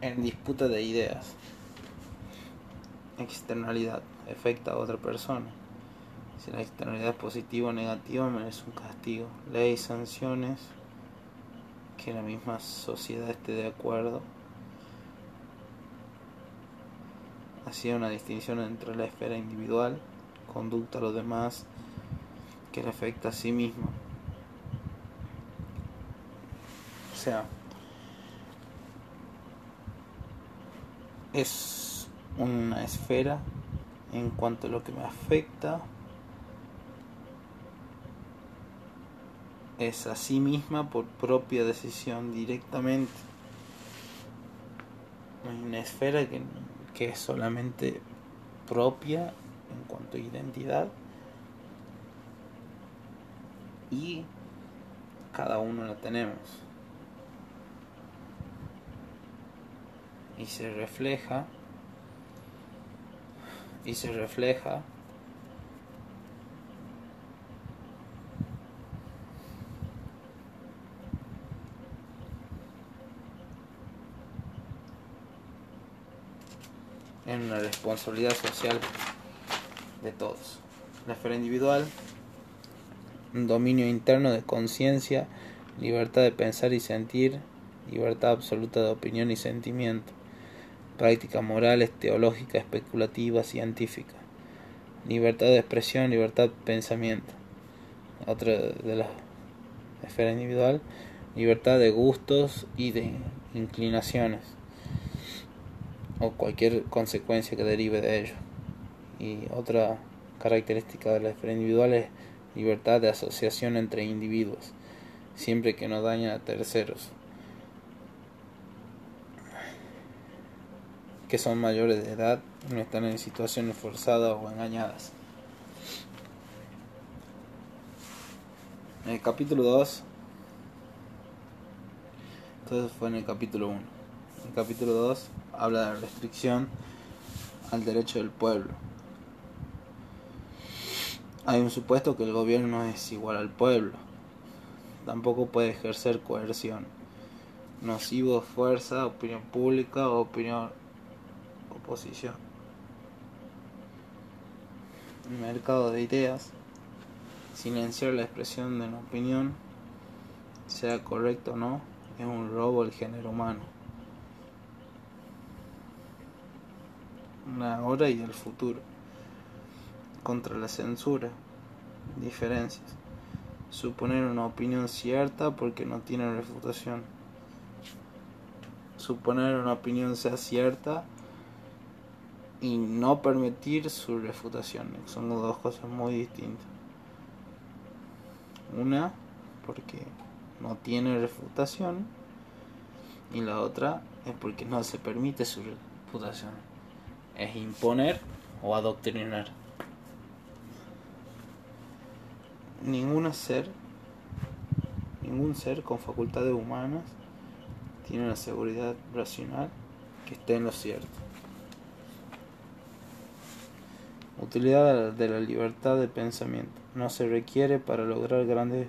en disputa de ideas. Externalidad afecta a otra persona. Si la externalidad es positiva o negativa, merece un castigo. Ley, sanciones, que la misma sociedad esté de acuerdo. hacía una distinción entre la esfera individual, conducta a los demás, que le afecta a sí mismo. O sea, es una esfera en cuanto a lo que me afecta es a sí misma por propia decisión directamente. Hay una esfera que que es solamente propia en cuanto a identidad y cada uno la tenemos y se refleja y se refleja en una responsabilidad social de todos. La esfera individual, un dominio interno de conciencia, libertad de pensar y sentir, libertad absoluta de opinión y sentimiento, prácticas morales, teológicas, especulativas, científicas, libertad de expresión, libertad de pensamiento. Otra de la esfera individual, libertad de gustos y de inclinaciones o cualquier consecuencia que derive de ello. Y otra característica de la esfera individual es libertad de asociación entre individuos, siempre que no daña a terceros, que son mayores de edad no están en situaciones forzadas o engañadas. En el capítulo 2, entonces fue en el capítulo 1. El capítulo 2 habla de restricción al derecho del pueblo. Hay un supuesto que el gobierno es igual al pueblo. Tampoco puede ejercer coerción. Nocivo, fuerza, opinión pública o opinión oposición. El mercado de ideas. Silenciar la expresión de una opinión, sea correcto o no, es un robo al género humano. Ahora y el futuro. Contra la censura. Diferencias. Suponer una opinión cierta porque no tiene refutación. Suponer una opinión sea cierta y no permitir su refutación. Son dos cosas muy distintas. Una porque no tiene refutación y la otra es porque no se permite su refutación es imponer o adoctrinar. Ningún ser, ningún ser con facultades humanas tiene una seguridad racional que esté en lo cierto. Utilidad de la libertad de pensamiento. No se requiere para lograr grandes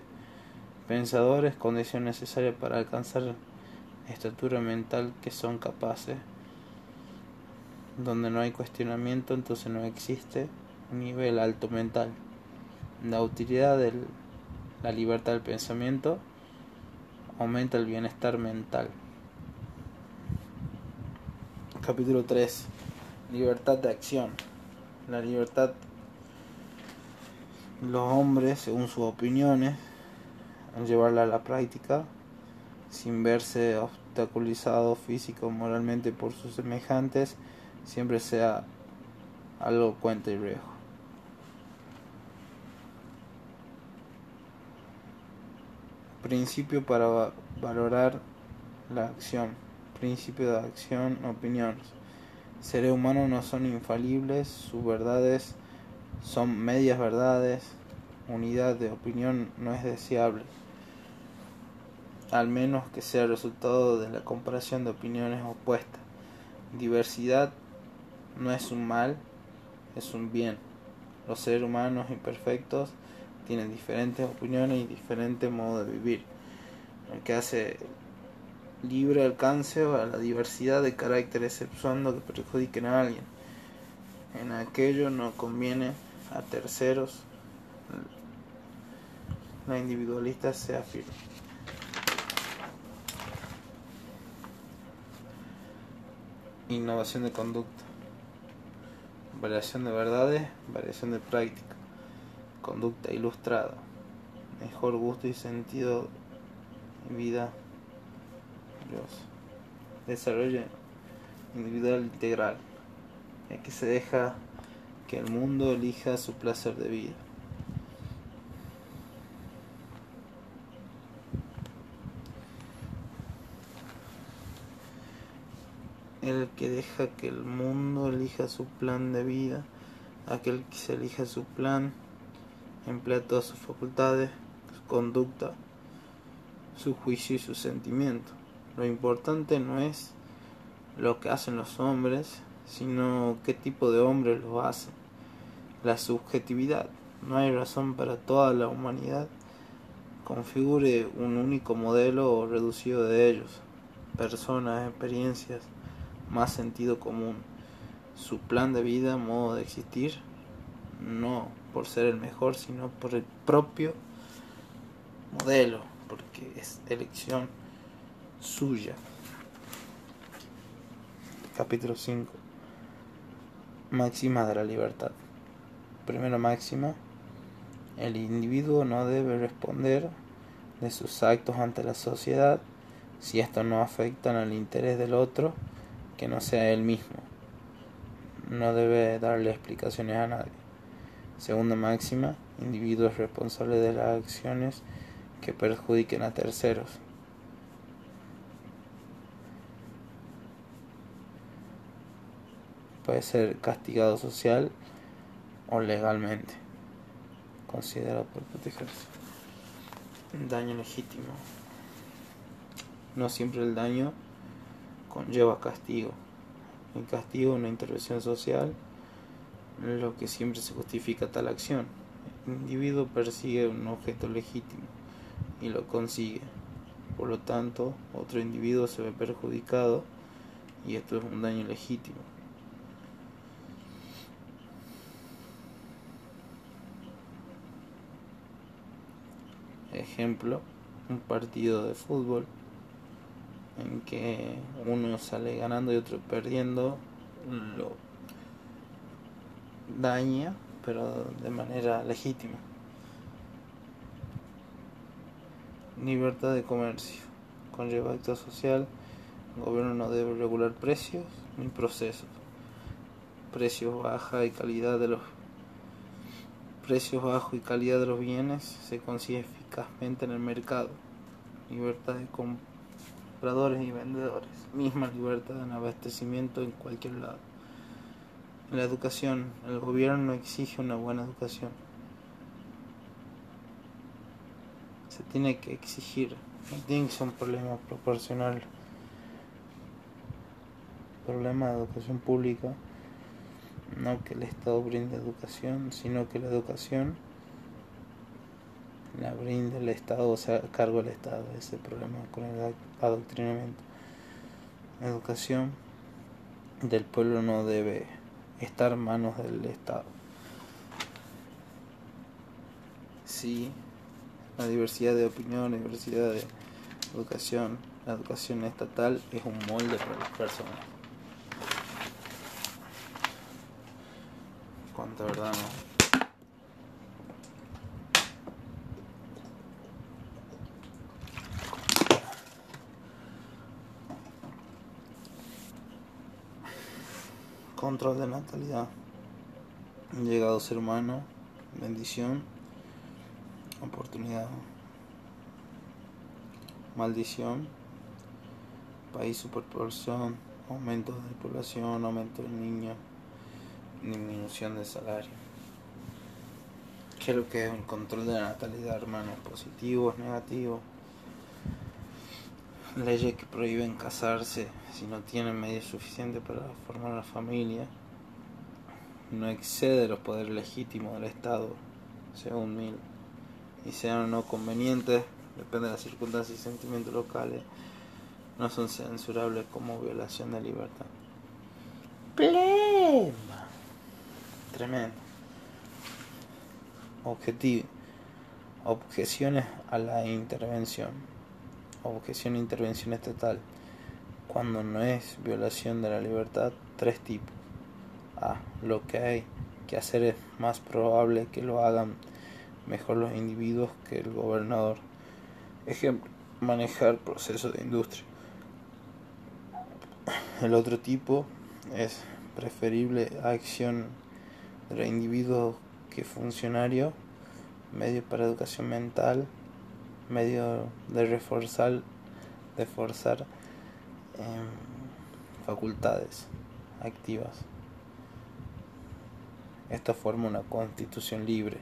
pensadores condición necesaria para alcanzar estatura mental que son capaces donde no hay cuestionamiento, entonces no existe un nivel alto mental. La utilidad de la libertad del pensamiento aumenta el bienestar mental. Capítulo 3. Libertad de acción. La libertad, los hombres, según sus opiniones, al llevarla a la práctica, sin verse obstaculizado físico o moralmente por sus semejantes, siempre sea algo cuenta y riesgo. Principio para valorar la acción. Principio de acción, opiniones. Seres humanos no son infalibles, sus verdades son medias verdades, unidad de opinión no es deseable, al menos que sea resultado de la comparación de opiniones opuestas. Diversidad no es un mal, es un bien. Los seres humanos imperfectos tienen diferentes opiniones y diferentes modos de vivir, lo que hace libre alcance a la diversidad de caracteres exceptuando que perjudiquen a alguien. En aquello no conviene a terceros, la individualista se afirma. Innovación de conducta. Variación de verdades, variación de práctica. Conducta ilustrada. Mejor gusto y sentido de vida. Dios. Desarrollo individual integral. Aquí se deja que el mundo elija su placer de vida. El que deja que el mundo elija su plan de vida, aquel que se elija su plan, emplea todas sus facultades, su conducta, su juicio y su sentimiento. Lo importante no es lo que hacen los hombres, sino qué tipo de hombres lo hacen la subjetividad. No hay razón para toda la humanidad configure un único modelo reducido de ellos, personas, experiencias, más sentido común, su plan de vida, modo de existir, no por ser el mejor, sino por el propio modelo, porque es elección suya. Capítulo 5. Máxima de la libertad. Primera máxima, el individuo no debe responder de sus actos ante la sociedad si estos no afectan al interés del otro que no sea él mismo. No debe darle explicaciones a nadie. Segunda máxima, individuo es responsable de las acciones que perjudiquen a terceros. Puede ser castigado social o legalmente considerado por protegerse. Daño legítimo. No siempre el daño conlleva castigo. El castigo es una intervención social, lo que siempre se justifica tal acción. El individuo persigue un objeto legítimo y lo consigue. Por lo tanto, otro individuo se ve perjudicado y esto es un daño legítimo. ejemplo, un partido de fútbol en que uno sale ganando y otro perdiendo, lo daña, pero de manera legítima. Libertad de comercio. Conlleva acto social. El gobierno no debe regular precios ni procesos. Precios baja y calidad de los precios bajos y calidad de los bienes se consigue eficazmente en el mercado. Libertad de compradores y vendedores. Misma libertad en abastecimiento en cualquier lado. La educación, el gobierno exige una buena educación. Se tiene que exigir, no tiene que ser un problema proporcional. Problema de educación pública no que el Estado brinde educación, sino que la educación la brinde el Estado, o sea, a cargo del Estado, ese problema con el adoctrinamiento. La educación del pueblo no debe estar manos del Estado. Sí, la diversidad de opinión, la diversidad de educación, la educación estatal es un molde para las personas. cuánta verdad no. Control de natalidad, llegado ser humano, bendición, oportunidad, maldición, país superporción, aumento de población, aumento de niños, disminución de salario. ¿Qué es lo que es un control de natalidad, hermano? ¿Positivo, negativo? Leyes que prohíben casarse si no tienen medios suficientes para formar una familia. No excede los poderes legítimos del Estado, según Mil, y sean o no convenientes, depende de las circunstancias y sentimientos locales no son censurables como violación de libertad. Plema. Tremendo. Objetivo. Objeciones a la intervención. Objeción a intervención estatal. Cuando no es violación de la libertad, tres tipos. A. Lo que hay que hacer es más probable que lo hagan mejor los individuos que el gobernador. Ejemplo, manejar procesos de industria. El otro tipo es preferible acción de individuos que funcionario, medio para educación mental, medio de reforzar, de forzar em, facultades activas. Esto forma una constitución libre.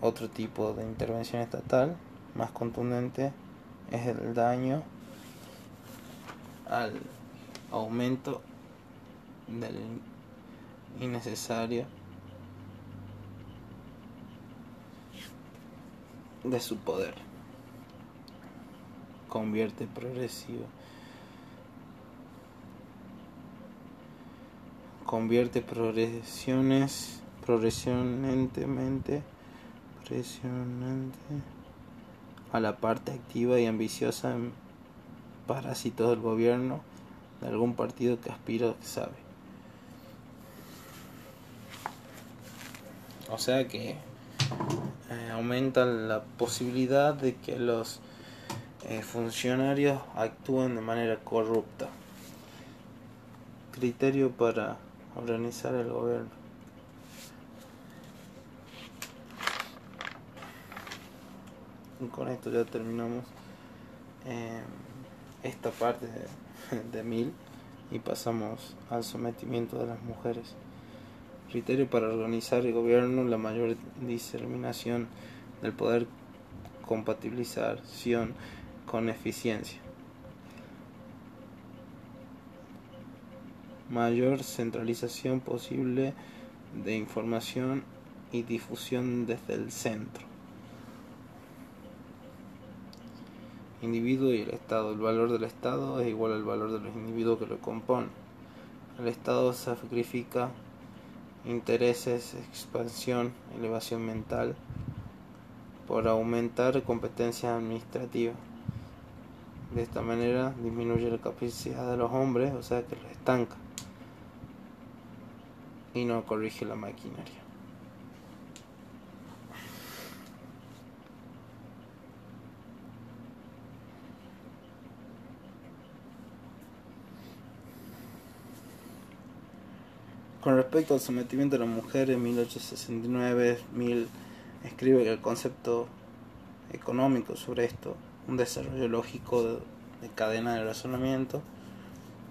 Otro tipo de intervención estatal más contundente es el daño al aumento del innecesario de su poder. Convierte progresivo. Convierte progresiones progresivamente presionante a la parte activa y ambiciosa en parásitos del gobierno de algún partido que aspira que sabe. O sea que eh, aumenta la posibilidad de que los eh, funcionarios actúen de manera corrupta. Criterio para organizar el gobierno. Y con esto ya terminamos. Eh, esta parte de, mil y pasamos al sometimiento de las mujeres. Criterio para organizar el gobierno, la mayor diseminación del poder, compatibilización con eficiencia. Mayor centralización posible de información y difusión desde el centro. individuo y el Estado. El valor del Estado es igual al valor de los individuos que lo componen. El Estado sacrifica intereses, expansión, elevación mental por aumentar competencias administrativas. De esta manera disminuye la capacidad de los hombres, o sea que los estanca y no corrige la maquinaria. Con respecto al sometimiento de la mujer en 1869, Mill escribe el concepto económico sobre esto, un desarrollo lógico de, cadena de razonamiento,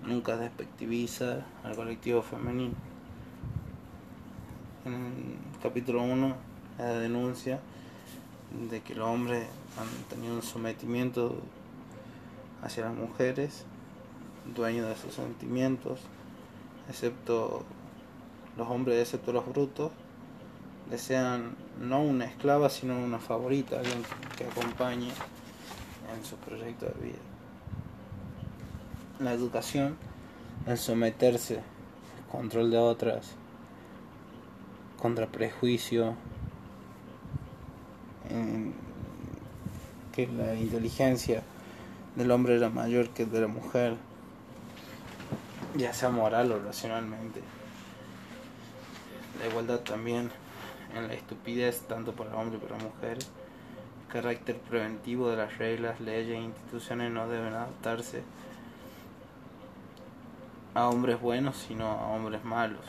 nunca despectiviza al colectivo femenino. En el capítulo 1, la denuncia de que los hombres han tenido un sometimiento hacia las mujeres, dueños de sus sentimientos, excepto los hombres, excepto los brutos, desean no una esclava, sino una favorita, alguien que acompañe en su proyecto de vida. La educación, el someterse, el control de otras, contra prejuicio, que la inteligencia del hombre era mayor que de la mujer, ya sea moral o racionalmente la igualdad también en la estupidez tanto para hombres como para mujeres. El carácter preventivo de las reglas, leyes e instituciones no deben adaptarse a hombres buenos, sino a hombres malos.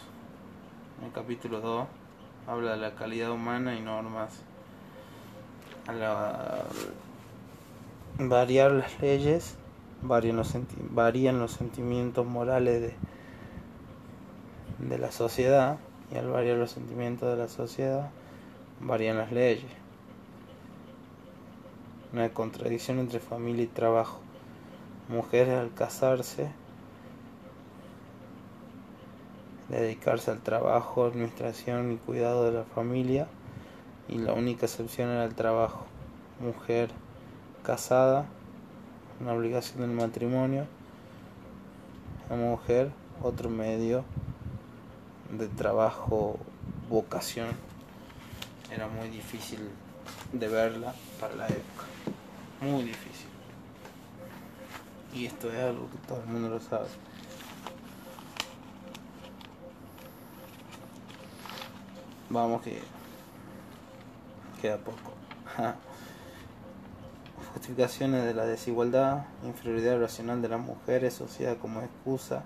En el capítulo 2 habla de la calidad humana y normas. A variar las leyes, varían los, sentimientos morales de la sociedad y al variar los sentimientos de la sociedad, varían las leyes. Una contradicción entre familia y trabajo. Mujeres al casarse, dedicarse al trabajo, administración y cuidado de la familia, y la única excepción era el trabajo. Mujer casada, una obligación del matrimonio, la mujer, otro medio de trabajo, vocación. Era muy difícil de verla para la época, muy difícil. Y esto es algo que todo el mundo lo sabe. Vamos que queda poco. Justificaciones de la desigualdad, inferioridad racional de las mujeres, sociedad como excusa,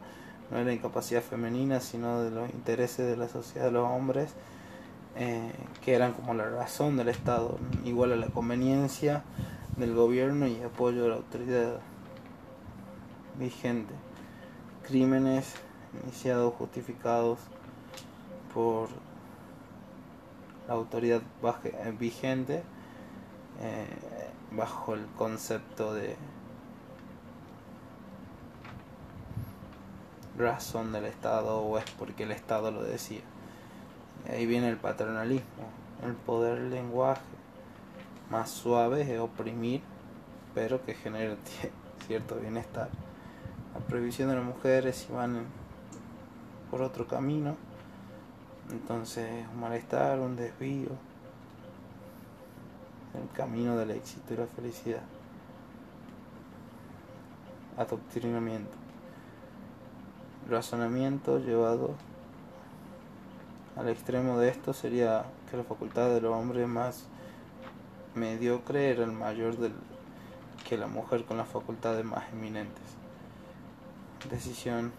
no de la incapacidad femenina, sino de los intereses de la sociedad de los hombres, eh, que eran como la razón del Estado, igual a la conveniencia del gobierno y apoyo de la autoridad vigente. Crímenes iniciados, justificados por la autoridad eh, vigente eh, bajo el concepto de razón del Estado o es porque el Estado lo decía. ahí viene el paternalismo, el poder del lenguaje más suave es oprimir, pero que genera cierto bienestar. La prohibición de las mujeres si van por otro camino entonces, un malestar, un desvío, el camino del éxito y la felicidad. Adoctrinamiento. Razonamiento llevado al extremo de esto sería que la facultad del hombre más mediocre era el mayor del, que la mujer con las facultades más eminentes. Decisión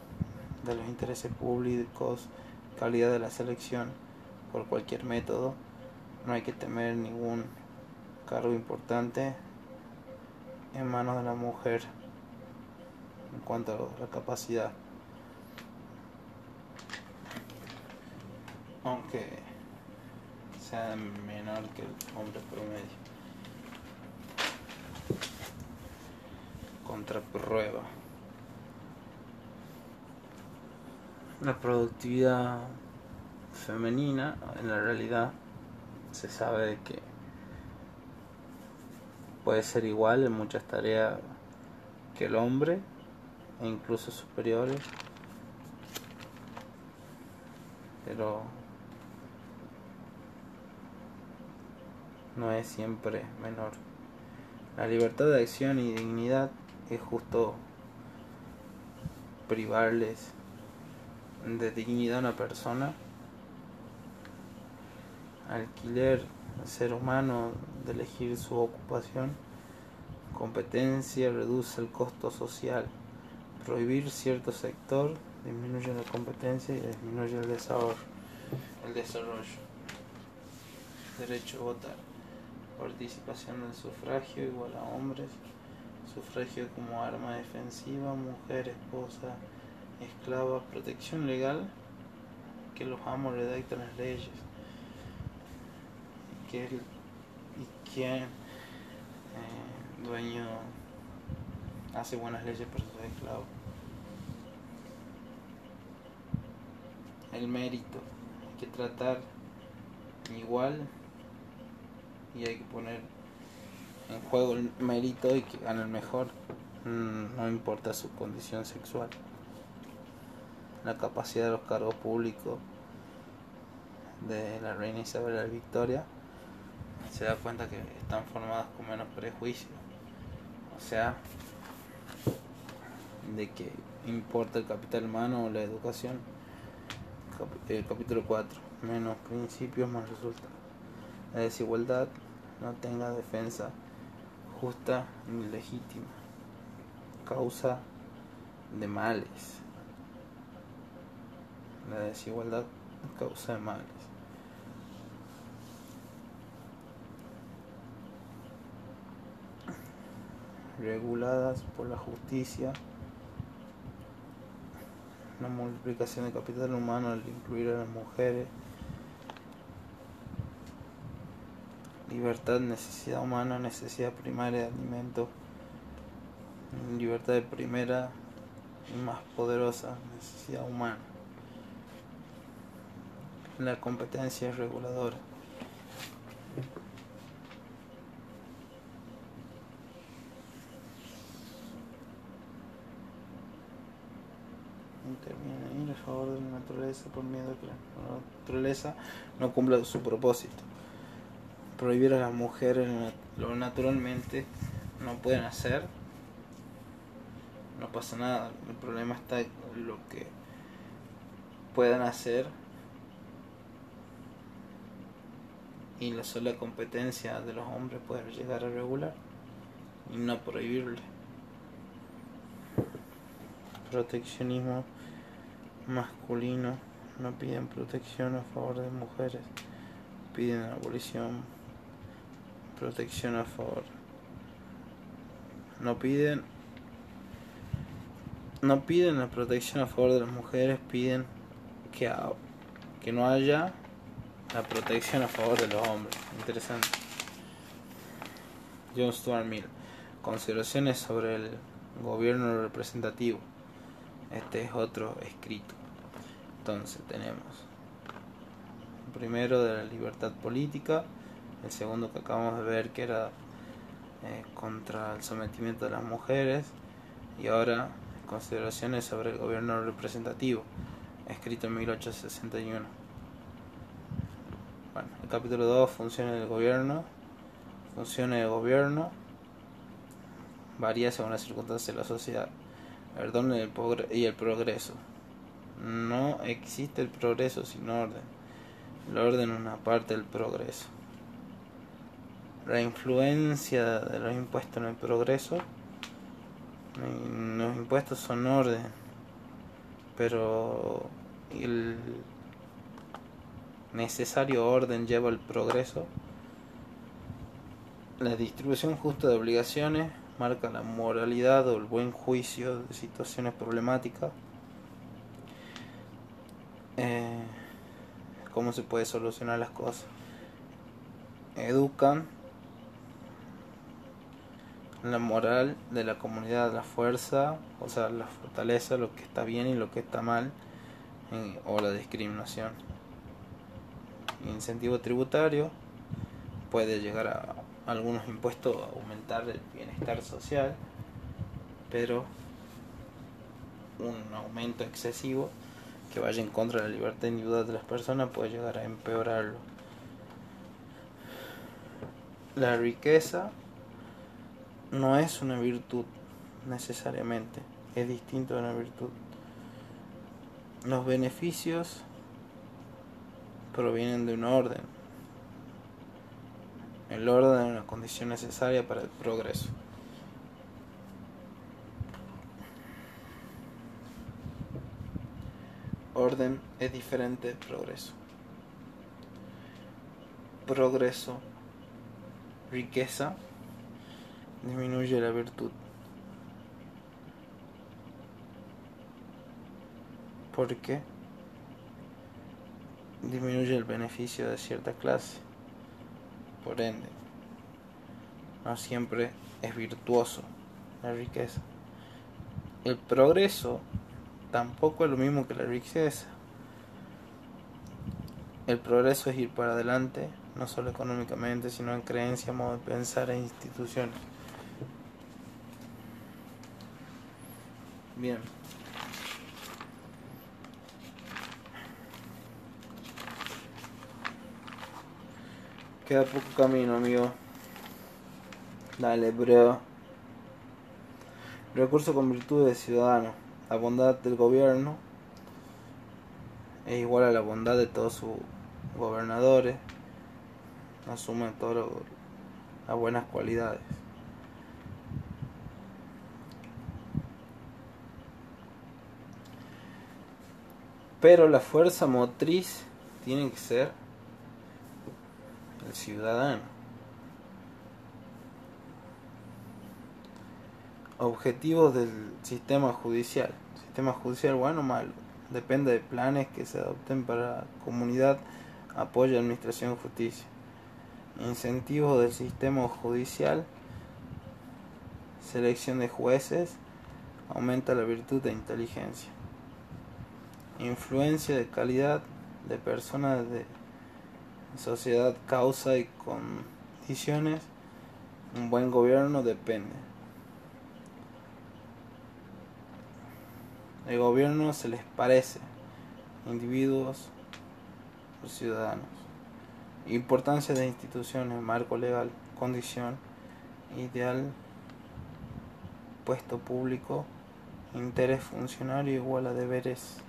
de los intereses públicos calidad de la selección por cualquier método. No hay que temer ningún cargo importante en manos de la mujer en cuanto a la capacidad. Aunque sea menor que el hombre promedio. Contra prueba. La productividad femenina, en la realidad, se sabe que puede ser igual en muchas tareas que el hombre, e incluso superiores, pero no es siempre menor. La libertad de acción y dignidad es justo privarles de dignidad a una persona, alquiler al ser humano de elegir su ocupación, competencia reduce el costo social, prohibir cierto sector disminuye la competencia y disminuye el desarrollo, el desarrollo. derecho a votar, participación del sufragio igual a hombres, sufragio como arma defensiva, mujer, esposa, esclava, protección legal que los amos redactan las leyes. Que y quien eh, dueño hace buenas leyes para sus esclavos el mérito hay que tratar igual y hay que poner en juego el mérito y que gane el mejor mm, no importa su condición sexual la capacidad de los cargos públicos de la reina Isabel de Victoria, se da cuenta que están formadas con menos prejuicios. O sea, de que importa el capital humano o la educación. El capítulo 4. Menos principios, más resultados. La desigualdad no tenga defensa justa ni legítima. Causa de males La desigualdad causa de males. Reguladas por la justicia. La multiplicación de capital humano al incluir a las mujeres. Libertad, necesidad humana, necesidad primaria de alimento. Libertad de primera y más poderosa necesidad humana. La competencia reguladora. Interviene a favor de la naturaleza por miedo a que la naturaleza no cumpla su propósito. Prohibir a las mujeres lo naturalmente no pueden hacer no pasa nada. El problema está en lo que puedan hacer y la sola competencia de los hombres puede llegar a regular y no prohibirle. Proteccionismo masculino no piden protección a favor de mujeres, piden abolición, protección a favor. No piden no piden la protección a favor de las mujeres, piden que, que no haya la protección a favor de los hombres. Interesante. John Stuart Mill. Consideraciones sobre el gobierno representativo. Este es otro escrito. Entonces tenemos primero de la libertad política, el segundo que acabamos de ver que era eh, contra el sometimiento de las mujeres y ahora Consideraciones sobre el gobierno representativo, escrito en 1861. Bueno, el capítulo 2, funciones del gobierno. Funciones del gobierno varía según las circunstancias de la sociedad. El orden y el progreso. No existe el progreso sin orden. El orden es una parte del progreso. La influencia de los impuestos en el progreso los impuestos son orden, pero el necesario orden lleva al progreso. La distribución justa de obligaciones marca la moralidad o el buen juicio de situaciones problemáticas. Eh, cómo se puede solucionar las cosas. Educan la moral de la comunidad, la fuerza, o sea, la fortaleza, lo que está bien y lo que está mal, o la discriminación. Incentivo tributario puede llegar a algunos impuestos a aumentar el bienestar social, pero un aumento excesivo que vaya en contra de la libertad individual de las personas puede llegar a empeorarlo. La riqueza no es una virtud necesariamente, es distinto a una virtud. Los beneficios provienen de un orden. El orden es una condición necesaria para el progreso. Orden es diferente de progreso. Progreso, riqueza disminuye la virtud. Porque disminuye el beneficio de cierta clase. Por ende, no siempre es virtuoso la riqueza. El progreso tampoco es lo mismo que la riqueza. El progreso es ir para adelante, no solo económicamente, sino en creencia, modo de pensar e instituciones. Bien. Queda poco camino, amigo. Dale, bro. Recurso con virtud de ciudadano. La bondad del gobierno es igual a la bondad de todos sus gobernadores. Asumen todas las buenas cualidades. Pero la fuerza motriz tiene que ser el ciudadano. Objetivos del sistema judicial. Sistema judicial bueno o malo. Depende de planes que se adopten para comunidad, apoyo administración justicia. Incentivos del sistema judicial. Selección de jueces. Aumenta la virtud de inteligencia. Influencia de calidad de personas de sociedad, causa y condiciones, un buen gobierno depende. El gobierno se les parece, individuos o ciudadanos. Importancia de instituciones, marco legal, condición, ideal, puesto público, interés funcionario igual a deberes.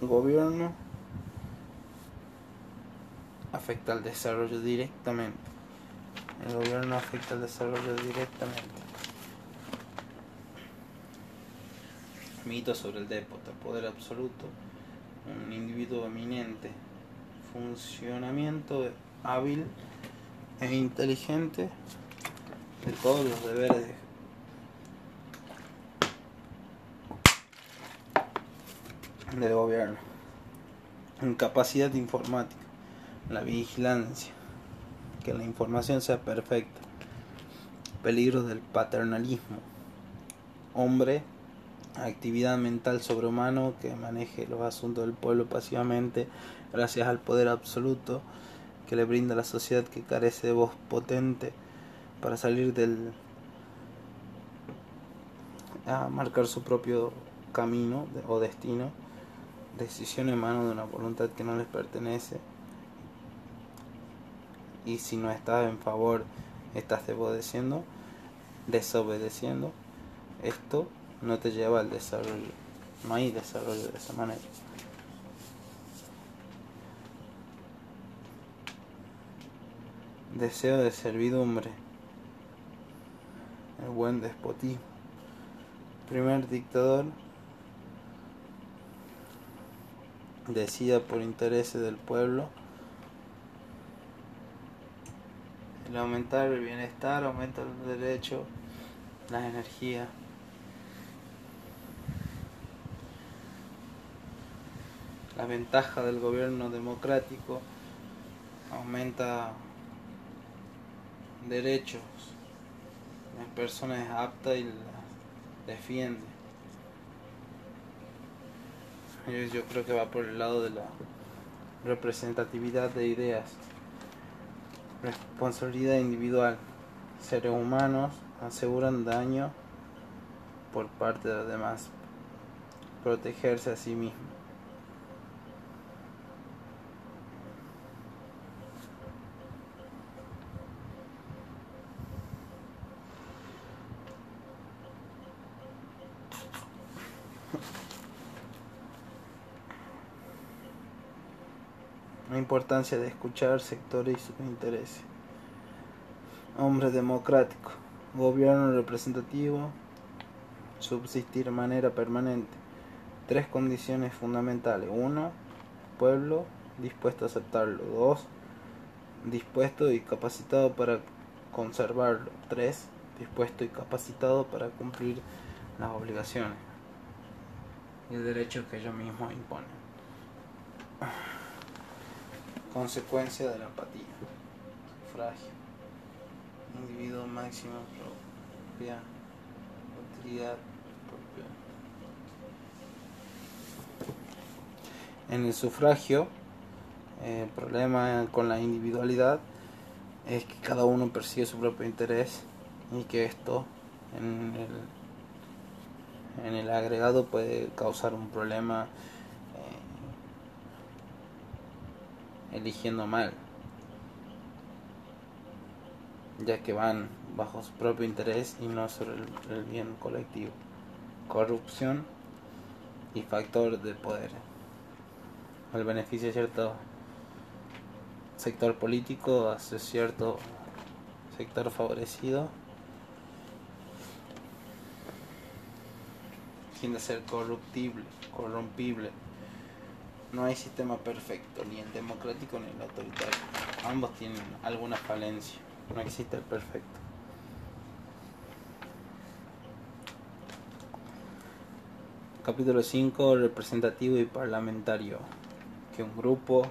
Gobierno afecta al desarrollo directamente. El gobierno afecta al desarrollo directamente. Mito sobre el dépota, poder absoluto, un individuo eminente, funcionamiento hábil e inteligente de todos los deberes del gobierno. Incapacidad informática. La vigilancia, que la información sea perfecta, peligros del paternalismo, hombre, actividad mental sobrehumano que maneje los asuntos del pueblo pasivamente gracias al poder absoluto que le brinda la sociedad que carece de voz potente para salir del a marcar su propio camino o destino, decisión en mano de una voluntad que no les pertenece y si no estás en favor, estás desobedeciendo, desobedeciendo, esto no te lleva al desarrollo. No hay desarrollo de esa manera. Deseo de servidumbre. El buen despotismo. Primer dictador decida por intereses del pueblo el aumentar el bienestar, aumenta el derecho, la energía. La ventaja del gobierno democrático aumenta derechos, las personas aptas y las defiende. Yo creo que va por el lado de la representatividad de ideas. Responsabilidad individual. Seres humanos aseguran daño por parte de los demás. Protegerse a sí mismo. La importancia de escuchar sectores y sus intereses. Hombre democrático. Gobierno representativo. Subsistir de manera permanente. Tres condiciones fundamentales. Uno, pueblo dispuesto a aceptarlo. Dos, dispuesto y capacitado para conservarlo. Tres, dispuesto y capacitado para cumplir las obligaciones y el derecho que ellos mismos imponen consecuencia de la apatía, sufragio, individuo máximo propia, utilidad propia. En el sufragio, el problema con la individualidad es que cada uno persigue su propio interés y que esto en el, en el agregado puede causar un problema eligiendo mal, ya que van bajo su propio interés y no sobre el, bien colectivo. Corrupción y factor de poder. El beneficio de cierto sector político hacia cierto sector favorecido. tiende a ser corruptible, corrompible. No hay sistema perfecto, ni el democrático ni el autoritario. Ambos tienen alguna falencia. No existe el perfecto. Capítulo 5. Representativo y parlamentario. Que un grupo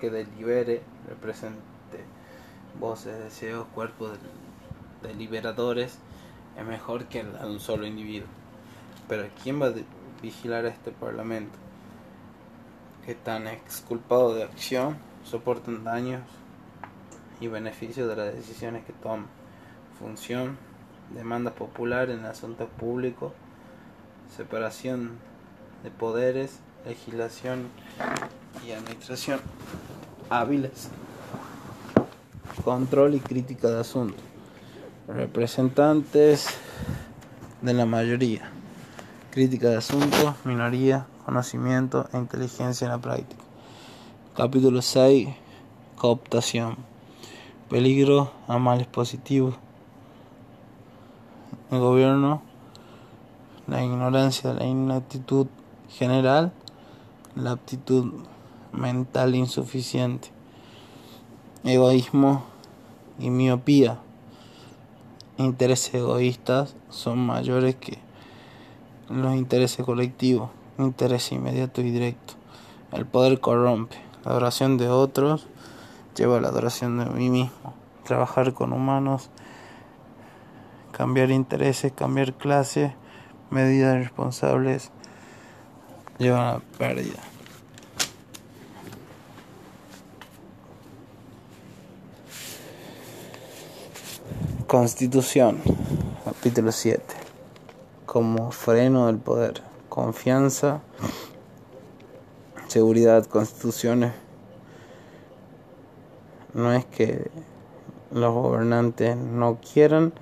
que delibere, represente voces, deseos, cuerpos deliberadores es mejor que un solo individuo. Pero ¿quién va a vigilar a este parlamento? Que tan exculpado de acción soportan daños y beneficios de las decisiones que toman. Función, demanda popular en asuntos públicos, separación de poderes, legislación y administración. Hábiles, control y crítica de asuntos, representantes de la mayoría, crítica de asuntos, minoría, conocimiento e inteligencia en la práctica. Capítulo 6. Cooptación. Peligro a males positivos. El gobierno, la ignorancia, la inactitud general, la aptitud mental insuficiente, egoísmo y miopía. Intereses egoístas son mayores que los intereses colectivos, interés inmediato y directo. El poder corrompe, la adoración de otros lleva a la adoración de mí mismo. Trabajar con humanos, cambiar intereses, cambiar clases, medidas responsables, lleva a la pérdida. Constitución, capítulo 7. Como freno del poder, confianza, seguridad, constituciones. No es que los gobernantes no quieran,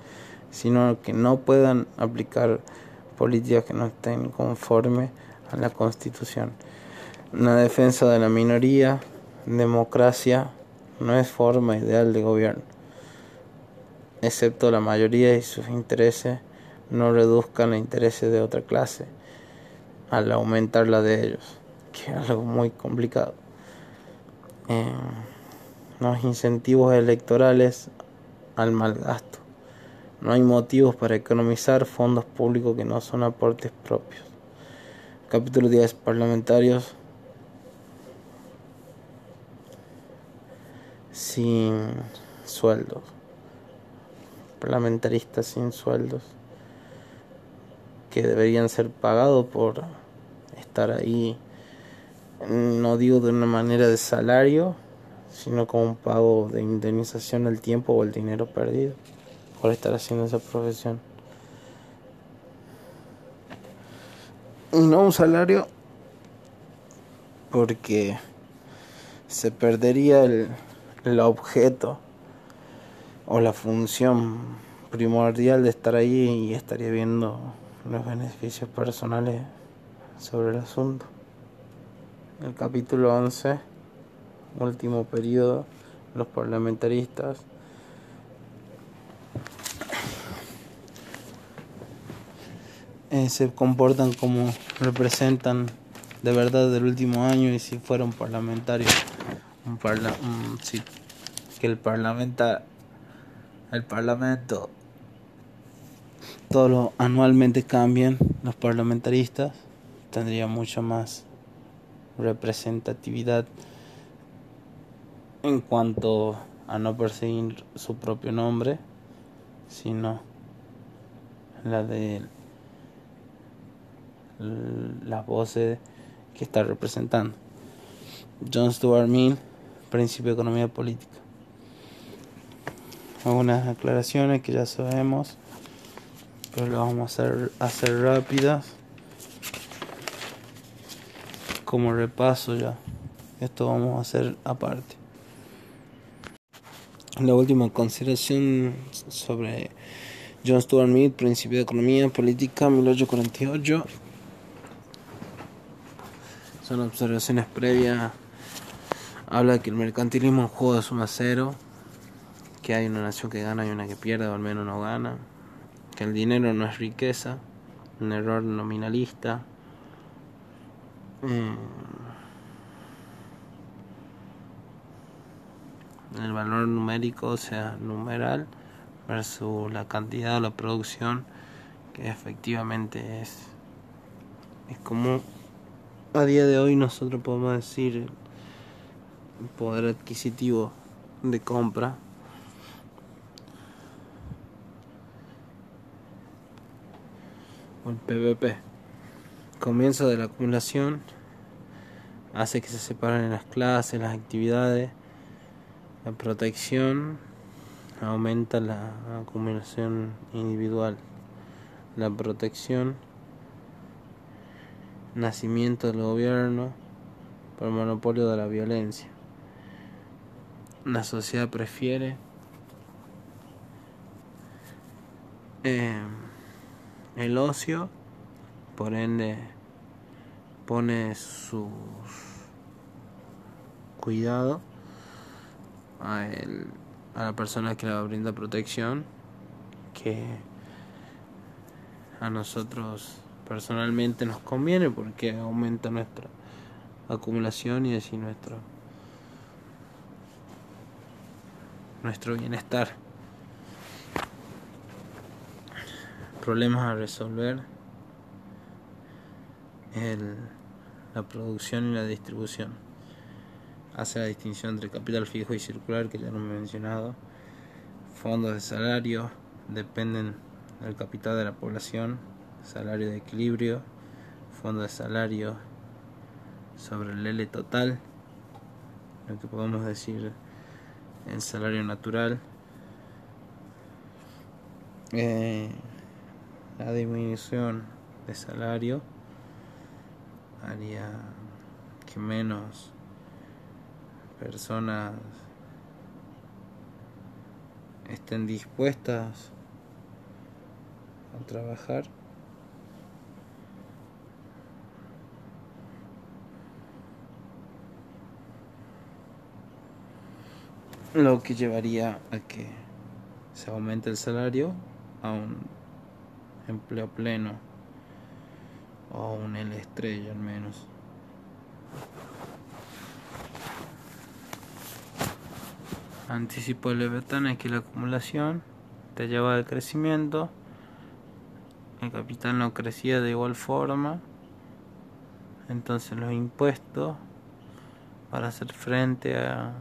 sino que no puedan aplicar políticas que no estén conformes a la constitución. Una defensa de la minoría, democracia, no es forma ideal de gobierno excepto la mayoría y sus intereses no reduzcan los intereses de otra clase al aumentar la de ellos, que es algo muy complicado. Eh, los incentivos electorales al mal gasto. No hay motivos para economizar fondos públicos que no son aportes propios. Capítulo 10. Parlamentarios sin sueldos parlamentaristas sin sueldos que deberían ser pagados por estar ahí, no digo de una manera de salario, sino como un pago de indemnización al tiempo o el dinero perdido por estar haciendo esa profesión. No un salario porque se perdería el, el objeto o la función primordial de estar ahí y estaría viendo los beneficios personales sobre el asunto. El capítulo 11, último periodo, los parlamentaristas. Eh, se comportan como representan de verdad del último año y si fueron parlamentarios. Un parla que el parlamento el Parlamento, todo anualmente cambian los parlamentaristas, tendría mucho más representatividad en cuanto a no perseguir su propio nombre, sino la de las voces que está representando. John Stuart Mill, Principio de Economía Política algunas aclaraciones que ya sabemos, pero lo vamos a hacer, hacer rápidas. Como repaso ya, esto vamos a hacer aparte. La última consideración sobre John Stuart Mill, Principio de Economía Política, 1848. Son observaciones previas. Habla que el mercantilismo es un juego de suma cero que hay una nación que gana y una que pierde, o al menos no gana, que el dinero no es riqueza, un error nominalista. Eh, el valor numérico, o sea, numeral, versus la cantidad o la producción que efectivamente es. Es como a día de hoy nosotros podemos decir el poder adquisitivo de compra. O el PVP. Comienzo de la acumulación hace que se separen las clases, las actividades la protección aumenta la acumulación individual. La protección, nacimiento del gobierno por monopolio de la violencia. La sociedad prefiere eh, el ocio, por ende pone sus cuidados a, a la persona que le brinda protección que a nosotros personalmente nos conviene porque aumenta nuestra acumulación y así nuestro nuestro bienestar. Problemas a resolver el, la producción y la distribución hace la distinción entre capital fijo y circular que ya lo he mencionado. Fondos de salario dependen del capital de la población, salario de equilibrio, fondo de salario sobre el L total, lo que podemos decir el salario natural. Eh, la disminución de salario haría que menos personas estén dispuestas a trabajar. Lo que llevaría a que se aumente el salario a un empleo pleno o un L estrella al menos. Anticipo Leviatán es que la acumulación te lleva al crecimiento. El capital no crecía de igual forma. Entonces los impuestos para hacer frente a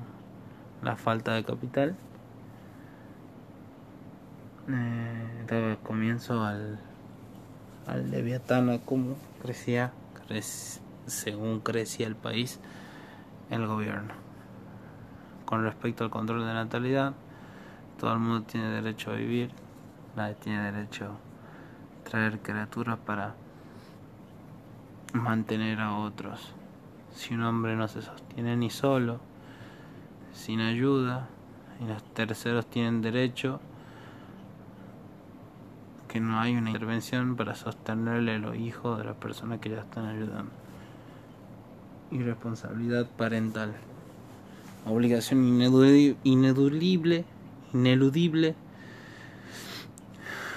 la falta de capital. Eh, comienzo al, al Leviatán como crecía, según crecía el país, el gobierno con respecto al control de natalidad, todo el mundo tiene derecho a vivir, nadie tiene derecho a traer criaturas para mantener a otros. Si un hombre no se sostiene ni solo, sin ayuda, y los terceros tienen derecho, que no hay una intervención para sostenerle a los hijos de las personas que ya están ayudando. Irresponsabilidad parental obligación ineludible, ineludible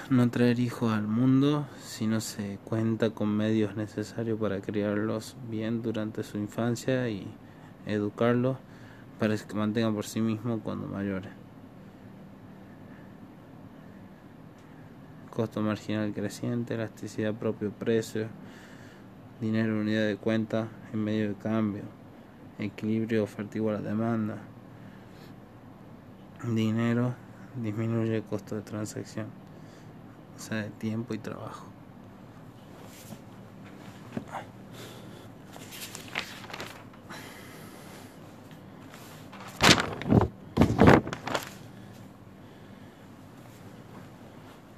no traer hijos al mundo si no se cuenta con medios necesarios para criarlos bien durante su infancia y educarlos para que mantengan por sí mismos cuando mayores. Costo marginal creciente, elasticidad propio precio, dinero unidad de cuenta en medio de cambio equilibrio oferta igual a demanda. Dinero disminuye el costo de transacción, o sea, de tiempo y trabajo.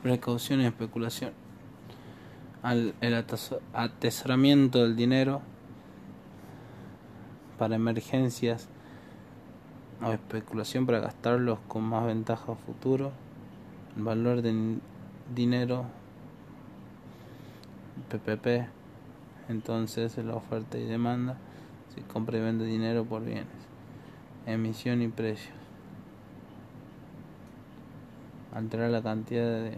Precaución y especulación. Al, el atesoramiento del dinero para emergencias o especulación para gastarlos con más ventaja a futuro, valor de dinero, PPP, entonces la oferta y demanda, si compra y vende dinero por bienes, emisión y precios, alterar la cantidad de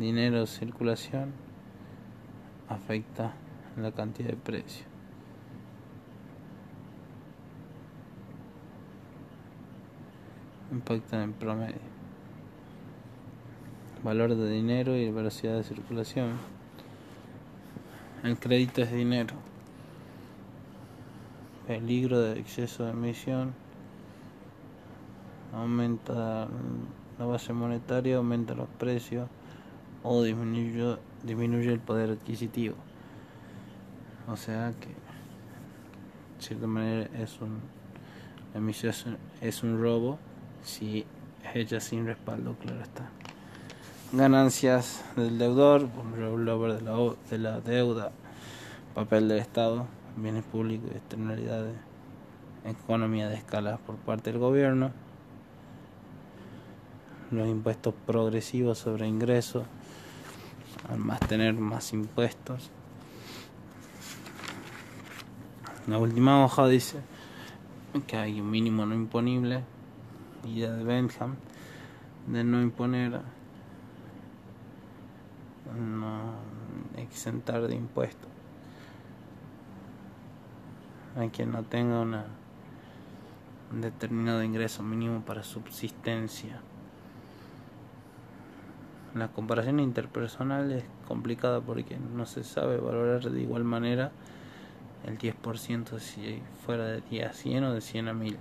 dinero circulación afecta la cantidad de precio. Impacta en promedio. Valor de dinero y velocidad de circulación. El crédito es dinero. Peligro de exceso de emisión. Aumenta la base monetaria, aumenta los precios o disminuye, disminuye el poder adquisitivo. O sea que, de cierta manera, es un, la emisión es un robo si es hecha sin respaldo, claro está. Ganancias del deudor, rollover de la, de la deuda, papel del Estado, bienes públicos y externalidades, economía de escala por parte del gobierno, los impuestos progresivos sobre ingresos, al más tener más impuestos. La última hoja dice que hay un mínimo no imponible, idea de Bentham, de no imponer, no exentar de impuestos a quien no tenga una, un determinado ingreso mínimo para subsistencia. La comparación interpersonal es complicada porque no se sabe valorar de igual manera el 10% si fuera de 10 a 100 o de 100 a 1000.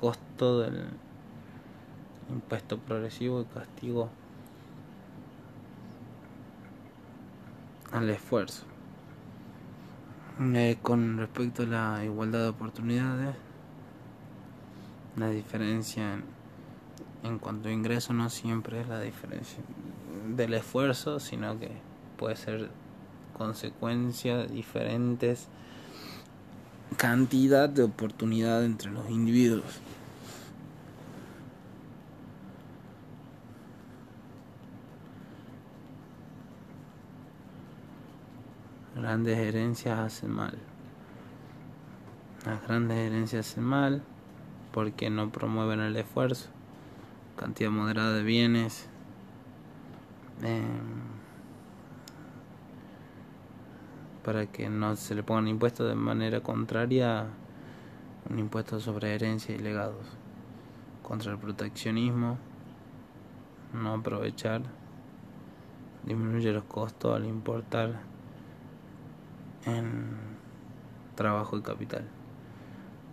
Costo del impuesto progresivo y castigo al esfuerzo. Eh, con respecto a la igualdad de oportunidades, la diferencia en, en cuanto a ingreso no siempre es la diferencia del esfuerzo, sino que puede ser consecuencia de diferentes cantidad de oportunidad entre los individuos. Grandes herencias hacen mal. Las grandes herencias hacen mal porque no promueven el esfuerzo. Cantidad moderada de bienes. Eh, para que no se le pongan impuestos de manera contraria un impuesto sobre herencia y legados. Contra el proteccionismo. No aprovechar. Disminuye los costos al importar en trabajo y capital.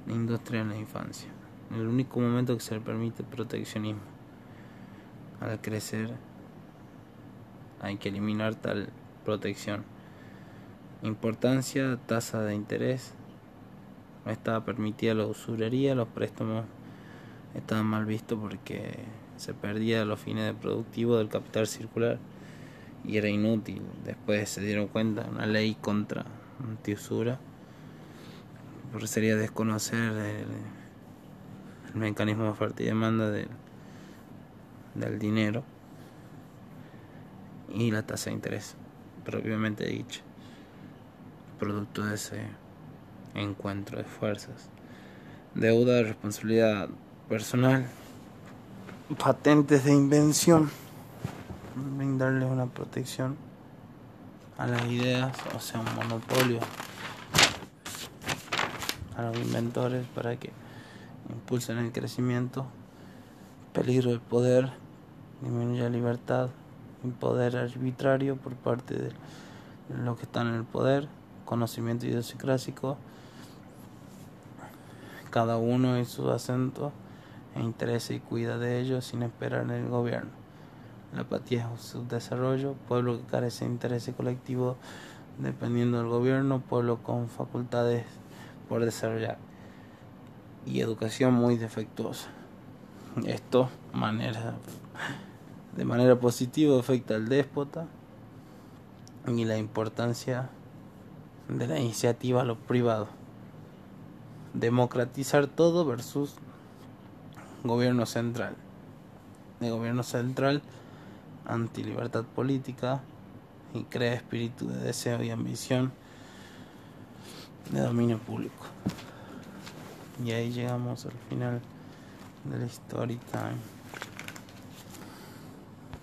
industria en la infancia. El único momento que se le permite proteccionismo. Al crecer hay que eliminar tal protección. Importancia, tasa de interés. No estaba permitida la usurería, los préstamos estaban mal vistos porque se perdía los fines de productivo del capital circular y era inútil. Después se dieron cuenta, una ley contra antiusura, porque sería desconocer el, mecanismo de oferta y demanda del, del dinero y la tasa de interés propiamente dicha, producto de ese encuentro de fuerzas. Deuda, responsabilidad personal, patentes de invención brindarles una protección a las ideas, o sea, un monopolio a los inventores para que impulsen el crecimiento, peligro del poder, disminuye la libertad, un poder arbitrario por parte de los que están en el poder, conocimiento idiosincrásico, cada uno en su acento e interesa y cuida de ellos sin esperar en el gobierno. La apatía es un subdesarrollo, pueblo que carece de interés colectivo dependiendo del gobierno, pueblo con facultades por desarrollar y educación muy defectuosa. Esto manera, de manera positiva afecta al déspota y la importancia de la iniciativa a lo privado. Democratizar todo versus gobierno central. De gobierno central anti-libertad política y crea espíritu de deseo y ambición de dominio público. Y ahí llegamos al final del story time.